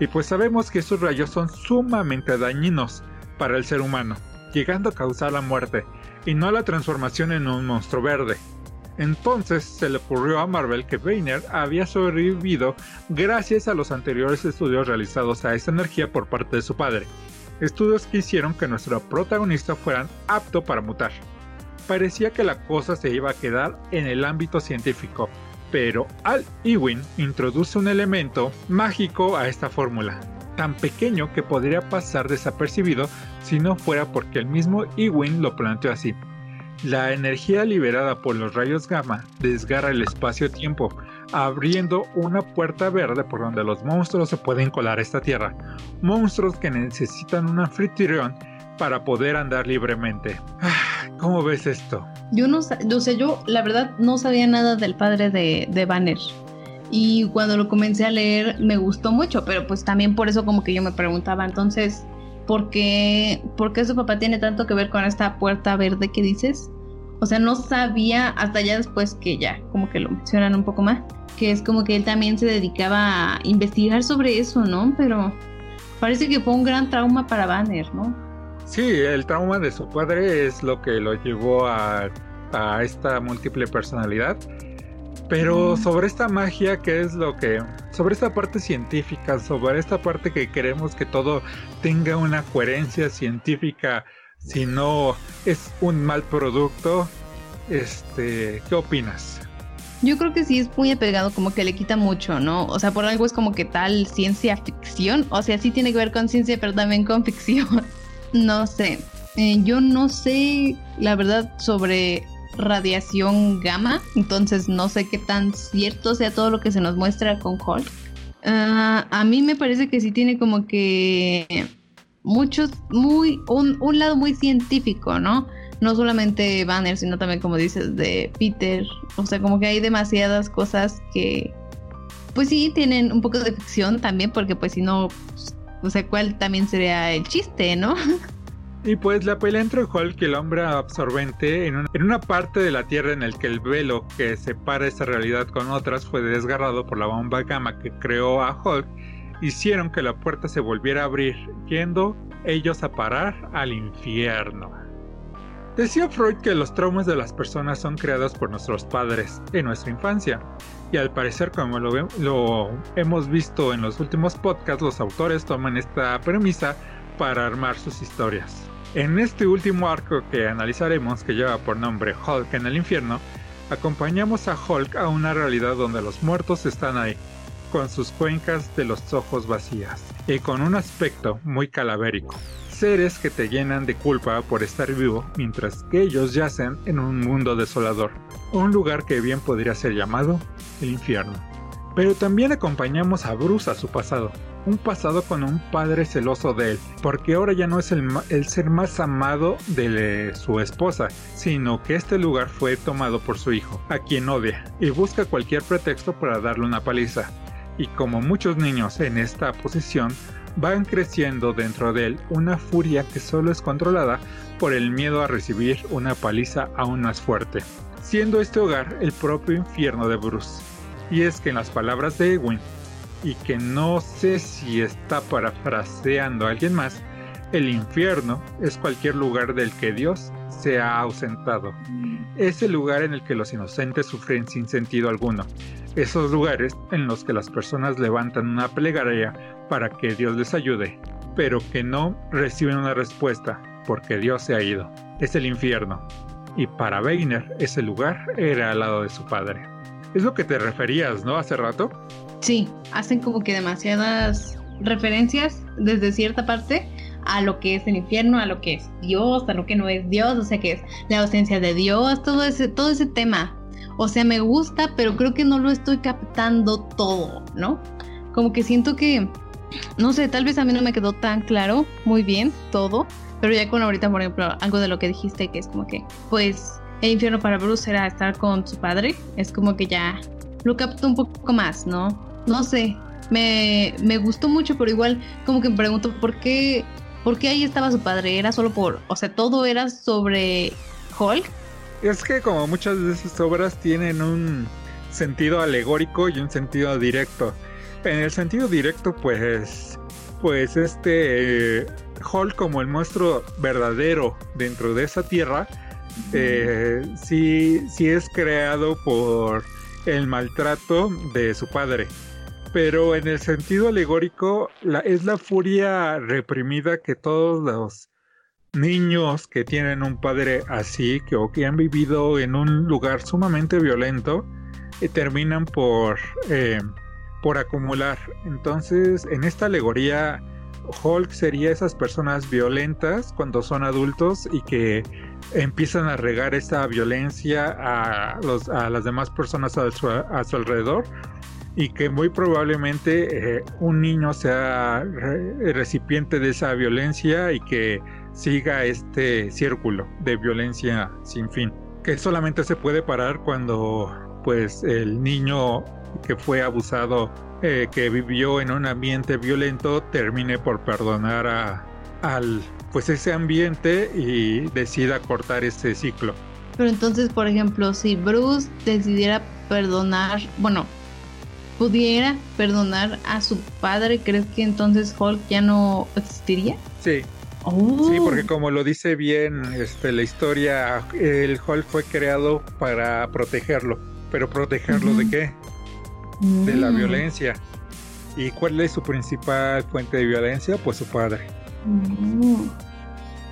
Y pues sabemos que esos rayos son sumamente dañinos para el ser humano, llegando a causar la muerte y no la transformación en un monstruo verde. Entonces se le ocurrió a Marvel que Banner había sobrevivido gracias a los anteriores estudios realizados a esa energía por parte de su padre, estudios que hicieron que nuestro protagonista fuera apto para mutar. Parecía que la cosa se iba a quedar en el ámbito científico, pero Al Ewing introduce un elemento mágico a esta fórmula, tan pequeño que podría pasar desapercibido si no fuera porque el mismo Ewing lo planteó así. La energía liberada por los rayos gamma desgarra el espacio-tiempo, abriendo una puerta verde por donde los monstruos se pueden colar a esta tierra. Monstruos que necesitan un anfitrión para poder andar libremente. Ah, ¿Cómo ves esto? Yo no, o sea, yo la verdad no sabía nada del padre de, de Banner. Y cuando lo comencé a leer me gustó mucho, pero pues también por eso como que yo me preguntaba, entonces, ¿por qué, ¿por qué su papá tiene tanto que ver con esta puerta verde que dices? O sea, no sabía hasta ya después que ya como que lo mencionan un poco más, que es como que él también se dedicaba a investigar sobre eso, ¿no? Pero parece que fue un gran trauma para Banner, ¿no? Sí, el trauma de su padre es lo que lo llevó a, a esta múltiple personalidad. Pero sobre esta magia, ¿qué es lo que... Sobre esta parte científica, sobre esta parte que queremos que todo tenga una coherencia científica si no es un mal producto, este, ¿qué opinas? Yo creo que sí es muy apegado, como que le quita mucho, ¿no? O sea, por algo es como que tal ciencia ficción, o sea, sí tiene que ver con ciencia, pero también con <laughs> ficción. no sé, eh, yo no sé la verdad sobre radiación gamma, entonces no sé qué tan cierto sea todo lo que se nos muestra con Hulk. Ah, a mí me parece que sí tiene como que muchos, muy, un, un lado muy científico, ¿no? No solamente Banner, sino también, como dices, de Peter. O sea, como que hay demasiadas cosas que, pues sí, tienen un poco de ficción también, porque pues si no, o sea, ¿cuál también sería el chiste, no? Y pues la pelea entre Hulk y el hombre absorbente en, en, una parte de la Tierra en el que el velo que separa esta realidad con otras fue desgarrado por la bomba gamma que creó a Hulk hicieron que la puerta se volviera a abrir, yendo ellos a parar al infierno. Decía Freud que los traumas de las personas son creados por nuestros padres en nuestra infancia, y al parecer como lo, hemos visto en los últimos podcasts, los autores toman esta premisa para armar sus historias. En este último arco que analizaremos, que lleva por nombre Hulk en el infierno, acompañamos a Hulk a una realidad donde los muertos están ahí, con sus cuencas de los ojos vacías y con un aspecto muy calavérico. Seres que te llenan de culpa por estar vivo mientras que ellos yacen en un mundo desolador, un lugar que bien podría ser llamado el infierno. Pero también acompañamos a Bruce a su pasado, un pasado con un padre celoso de él, porque ahora ya no es el, ser más amado de su esposa, sino que este lugar fue tomado por su hijo, a quien odia, y busca cualquier pretexto para darle una paliza. Y como muchos niños en esta posición, van creciendo dentro de él una furia que solo es controlada por el miedo a recibir una paliza aún más fuerte, siendo este hogar el propio infierno de Bruce. Y es que en las palabras de Ewin, y que no sé si está parafraseando a alguien más, el infierno es cualquier lugar del que Dios se ha ausentado. Es el lugar en el que los inocentes sufren sin sentido alguno. Esos lugares en los que las personas levantan una plegaria para que Dios les ayude, pero que no reciben una respuesta porque Dios se ha ido. Es el infierno. Y para Weiner ese lugar era al lado de su padre. Es lo que te referías, ¿no? Hace rato. Sí, hacen como que demasiadas referencias desde cierta parte a lo que es el infierno, a lo que es Dios, a lo que no es Dios, o sea que es la ausencia de Dios, todo ese, todo ese tema. O sea, me gusta, pero creo que no lo estoy captando todo, ¿no? Como que siento que, no sé, tal vez a mí no me quedó tan claro, muy bien, todo, pero ya con ahorita, por ejemplo, algo de lo que dijiste, que es como que, pues, el infierno para Bruce era estar con su padre, es como que ya lo capto un poco más, ¿no? No sé, me, me gustó mucho, pero igual como que me pregunto por qué, por qué ahí estaba su padre, era solo por, o sea, todo era sobre Hulk. Es que como muchas de esas obras tienen un sentido alegórico y un sentido directo. En el sentido directo, pues, pues este Hulk como el monstruo verdadero dentro de esa tierra, eh, sí, sí es creado por el maltrato de su padre. Pero en el sentido alegórico es la furia reprimida que todos los niños que tienen un padre así, que, o que han vivido en un lugar sumamente violento, eh, terminan por, eh, por acumular. Entonces, en esta alegoría Hulk sería esas personas violentas cuando son adultos y que empiezan a regar esa violencia a, los, a las demás personas a su, alrededor y que muy probablemente eh, un niño sea recipiente de esa violencia y que siga este círculo de violencia sin fin que solamente se puede parar cuando pues el niño que fue abusado eh, que vivió en un ambiente violento termine por perdonar a, al pues ese ambiente y decida cortar ese ciclo. Pero entonces, por ejemplo, si Bruce decidiera perdonar, bueno, pudiera perdonar a su padre, ¿crees que entonces Hulk ya no existiría? Sí. Oh. Sí, porque como lo dice bien este, la historia, el Hulk fue creado para protegerlo. ¿Pero protegerlo de qué? de la mm. violencia. ¿Y cuál es su principal fuente de violencia? Pues su padre. Mm.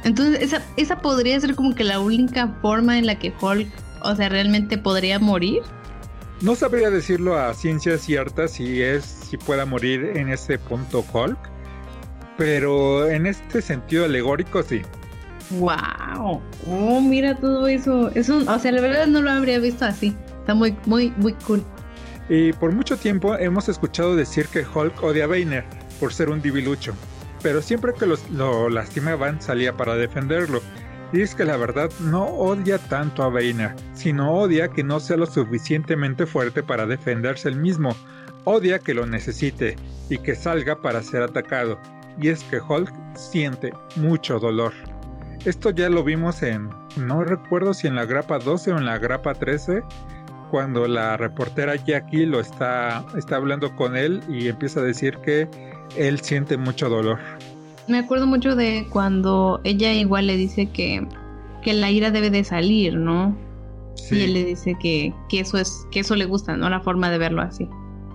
Entonces, esa, esa podría ser como que la única forma en la que Hulk, o sea, realmente podría morir. No sabría decirlo a ciencia cierta si es, si pueda morir en ese punto Hulk, pero en este sentido alegórico sí. Wow, oh mira todo eso, eso, o sea, la verdad no lo habría visto así. Está muy, muy, muy cool. Y por mucho tiempo hemos escuchado decir que Hulk odia a Banner por ser un divilucho, pero siempre que lo lastimaban salía para defenderlo. Y es que la verdad no odia tanto a Banner, sino odia que no sea lo suficientemente fuerte para defenderse el mismo. Odia que lo necesite y que salga para ser atacado. Y es que Hulk siente mucho dolor. Esto ya lo vimos en, no recuerdo si en la grapa 12 o en la grapa 13, cuando la reportera Jackie lo está, está hablando con él y empieza a decir que él siente mucho dolor. Me acuerdo mucho de cuando ella igual le dice que, que la ira debe de salir, ¿no? Y él le dice que, que, eso es, que eso le gusta, ¿no? La forma de verlo así.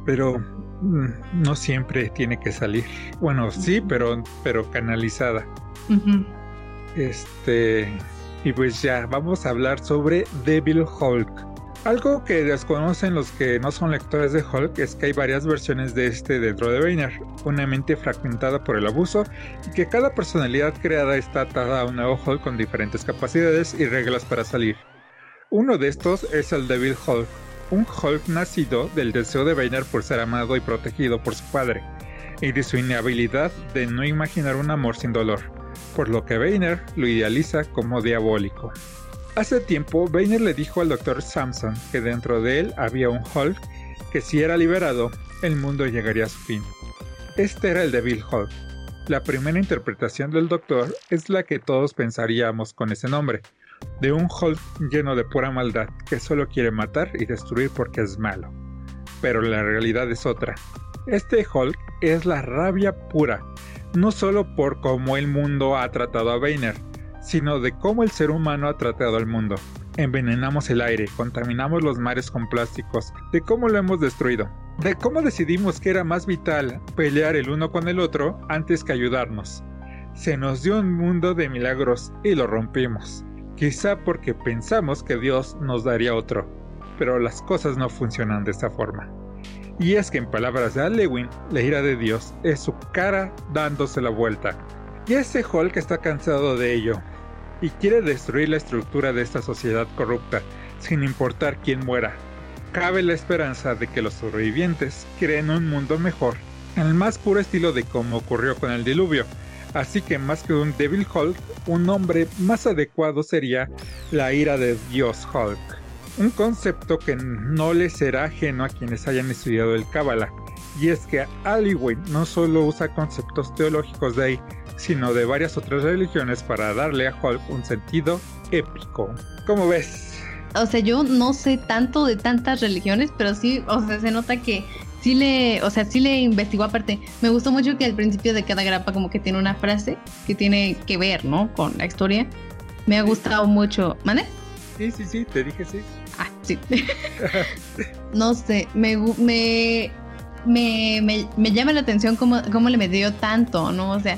Pero mm, no siempre tiene que salir. Bueno, sí, pero, pero canalizada. Este. Y pues ya, vamos a hablar sobre Devil Hulk. Algo que desconocen los que no son lectores de Hulk es que hay varias versiones de este dentro de Banner, una mente fragmentada por el abuso y que cada personalidad creada está atada a un nuevo Hulk con diferentes capacidades y reglas para salir. Uno de estos es el Devil Hulk, un Hulk nacido del deseo de Banner por ser amado y protegido por su padre, y de su inhabilidad de no imaginar un amor sin dolor, por lo que Banner lo idealiza como diabólico. Hace tiempo, Banner le dijo al Dr. Samson que dentro de él había un Hulk que si era liberado, el mundo llegaría a su fin. Este era el de Bill Hulk. La primera interpretación del Doctor es la que todos pensaríamos con ese nombre, de un Hulk lleno de pura maldad que solo quiere matar y destruir porque es malo. Pero la realidad es otra. Este Hulk es la rabia pura, no solo por cómo el mundo ha tratado a Banner, sino de cómo el ser humano ha tratado al mundo. Envenenamos el aire, contaminamos los mares con plásticos, de cómo lo hemos destruido, de cómo decidimos que era más vital pelear el uno con el otro antes que ayudarnos. Se nos dio un mundo de milagros y lo rompimos quizá porque pensamos que Dios nos daría otro, pero las cosas no funcionan de esta forma. Y es que en palabras de Alewin, la ira de Dios es su cara dándose la vuelta. Y ese Hulk está cansado de ello y quiere destruir la estructura de esta sociedad corrupta, sin importar quién muera. Cabe la esperanza de que los sobrevivientes creen un mundo mejor, en el más puro estilo de como ocurrió con el diluvio, Así que más que un Devil Hulk, un nombre más adecuado sería la ira de Dios Hulk. Un concepto que no le será ajeno a quienes hayan estudiado el Kabbalah. Y es que Aliwin no solo usa conceptos teológicos de ahí, sino de varias otras religiones para darle a Hulk un sentido épico. ¿Cómo ves? O sea, yo no sé tanto de tantas religiones, pero sí, o sea, se nota que sí le, o sea, sí le investigó aparte. Me gustó mucho que al principio de cada grapa como que tiene una frase que tiene que ver, ¿no? Con la historia. Me ha gustado mucho. ¿Mane? Sí, sí, sí, te dije sí. Ah, sí. <laughs> no sé, me, me, me, me, llama la atención cómo, cómo le me dio tanto, ¿no? O sea,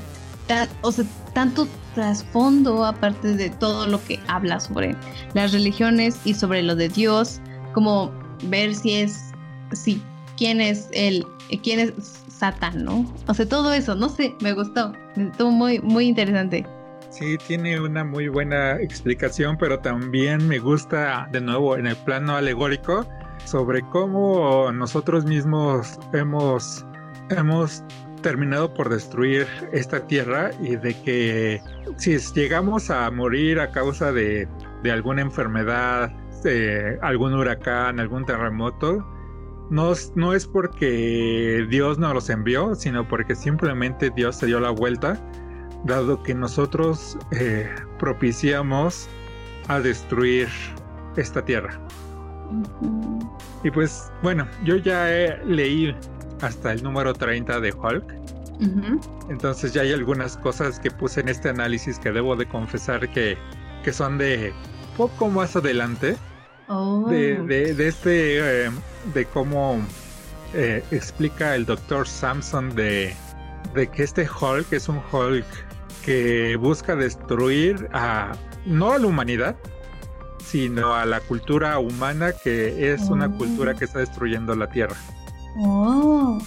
o sea, tanto trasfondo aparte de todo lo que habla sobre las religiones y sobre lo de Dios, como ver si es, si quién es el, quién es Satán, ¿no? O sea, todo eso, no sé, me gustó, estuvo muy, muy interesante. Sí, tiene una muy buena explicación, pero también me gusta, de nuevo, en el plano alegórico, sobre cómo nosotros mismos hemos, hemos terminado por destruir esta tierra y de que si llegamos a morir a causa de, de alguna enfermedad, de algún huracán, algún terremoto, no, es porque Dios nos los envió, sino porque simplemente Dios se dio la vuelta, dado que nosotros eh, propiciamos a destruir esta tierra. Y pues bueno, yo ya leí hasta el número 30 de Hulk. Entonces ya hay algunas cosas que puse en este análisis que debo de confesar que, que son de poco más adelante. Oh. De, de, este, eh, de cómo eh, explica el doctor Samson de, de que este Hulk es un Hulk que busca destruir a, no a la humanidad, sino a la cultura humana que es una cultura oh. que está destruyendo la Tierra. Oh.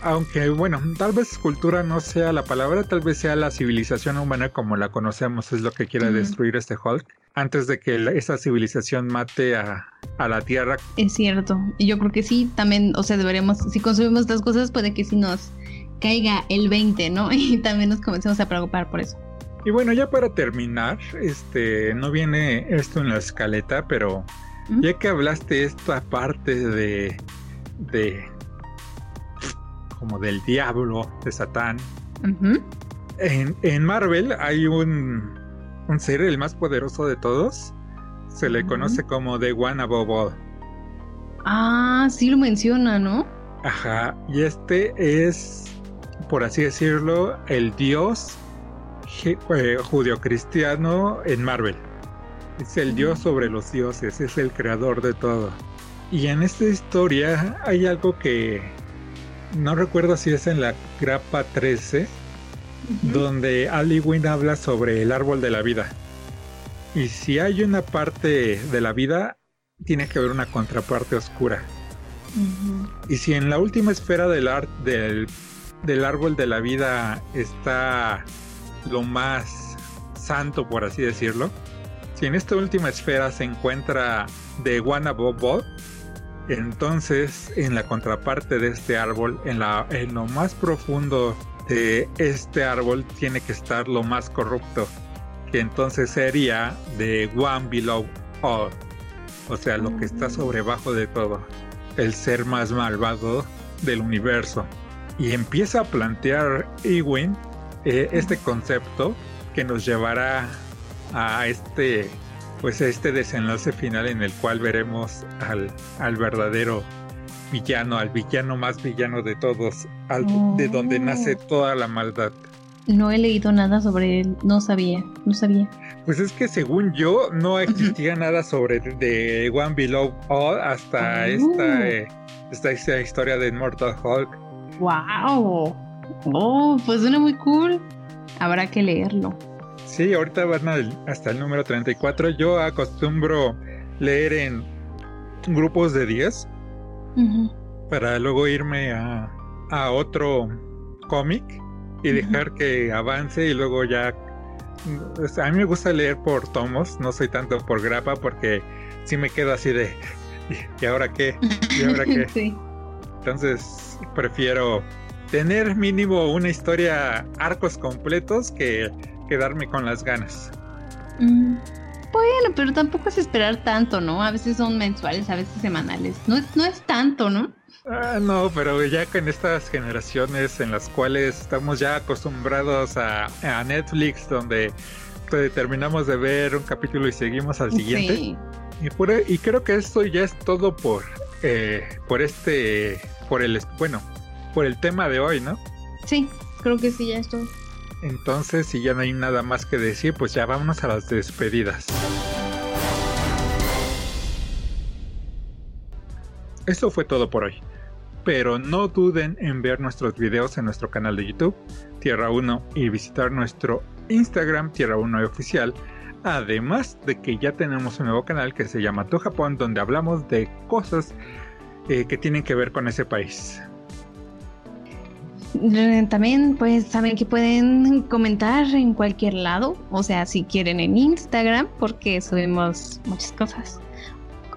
Aunque bueno, tal vez cultura no sea la palabra, tal vez sea la civilización humana como la conocemos, es lo que quiere destruir este Hulk, antes de que esa civilización mate a, la Tierra. Es cierto, y yo creo que sí, también, o sea, deberíamos, si consumimos estas cosas, puede que si nos caiga el 20, ¿no? <laughs> Y también nos comencemos a preocupar por eso. Y bueno, ya para terminar, este, no viene esto en la escaleta, pero ya que hablaste esta parte de, de como del diablo, de Satán. en, Marvel hay un, un, ser, el más poderoso de todos. Se le conoce como The One Above All. Ah, sí lo menciona, ¿no? Ajá, y este es, por así decirlo, el dios eh, judio-cristiano en Marvel. Es el dios sobre los dioses, es el creador de todo. Y en esta historia hay algo que no recuerdo si es en la grapa 13, donde Ali Wynn habla sobre el árbol de la vida. Y si hay una parte de la vida, tiene que haber una contraparte oscura. Y si en la última esfera del, del, del árbol de la vida está lo más santo, por así decirlo, si en esta última esfera se encuentra The One Above Entonces, en la contraparte de este árbol, en, la, en lo más profundo de este árbol, tiene que estar lo más corrupto, que entonces sería de One Below All, o sea, lo que está sobre bajo de todo, el ser más malvado del universo. Y empieza a plantear Ewing eh, este concepto que nos llevará a este pues este desenlace final en el cual veremos al, al verdadero villano, al villano más villano de todos, al, de donde oh. nace toda la maldad. No he leído nada sobre él, no sabía, no sabía. Pues es que según yo no existía nada sobre The One Below All hasta oh. esta, eh, esta, historia de Immortal Hulk. ¡Wow! Oh, pues suena muy cool. Habrá que leerlo. Sí, ahorita van hasta el número 34. Yo acostumbro leer en grupos de 10 para luego irme a, a otro cómic y dejar que avance y luego ya... A mí me gusta leer por tomos, no soy tanto por grapa porque si me quedo así de... <laughs> ¿Y ahora qué? ¿Y ahora qué? <laughs> Entonces prefiero tener mínimo una historia, arcos completos que quedarme con las ganas. Mm, bueno, pero tampoco es esperar tanto, ¿no? A veces son mensuales, a veces semanales. No es, no es tanto, ¿no? Ah, no, pero ya con estas generaciones en las cuales estamos ya acostumbrados a, a Netflix, donde pues, terminamos de ver un capítulo y seguimos al siguiente. Sí. Y, por, y creo que esto ya es todo por, eh, por este, por el, bueno, por el tema de hoy, ¿no? Sí, creo que sí, ya es todo. Entonces, si ya no hay nada más que decir, pues ya vámonos a las despedidas. Eso fue todo por hoy. Pero no duden en ver nuestros videos en nuestro canal de YouTube, Tierra 1, y visitar nuestro Instagram, Tierra 1 Oficial. Además de que ya tenemos un nuevo canal que se llama Tu Japón, donde hablamos de cosas eh, que tienen que ver con ese país. También pues saben que pueden comentar en cualquier lado, o sea, si quieren en Instagram, porque subimos muchas cosas.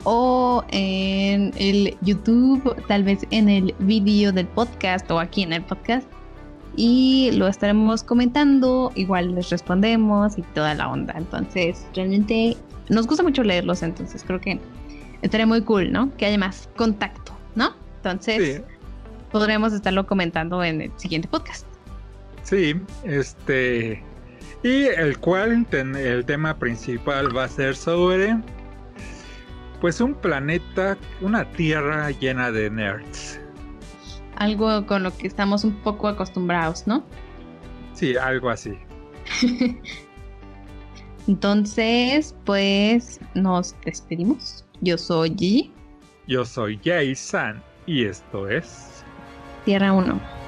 O en el YouTube, tal vez en el vídeo del podcast o aquí en el podcast. Y lo estaremos comentando, igual les respondemos y toda la onda. Entonces, realmente nos gusta mucho leerlos, entonces creo que estaría muy cool, ¿no? Que haya más contacto, ¿no? Entonces podremos estarlo comentando en el siguiente podcast. Sí, este. Y el cual el tema principal va a ser sobre. Pues un planeta, una tierra llena de nerds. Algo con lo que estamos un poco acostumbrados, ¿no? Sí, algo así. <laughs> Entonces, pues nos despedimos. Yo soy G. Yo soy Jay San y esto es Tierra 1.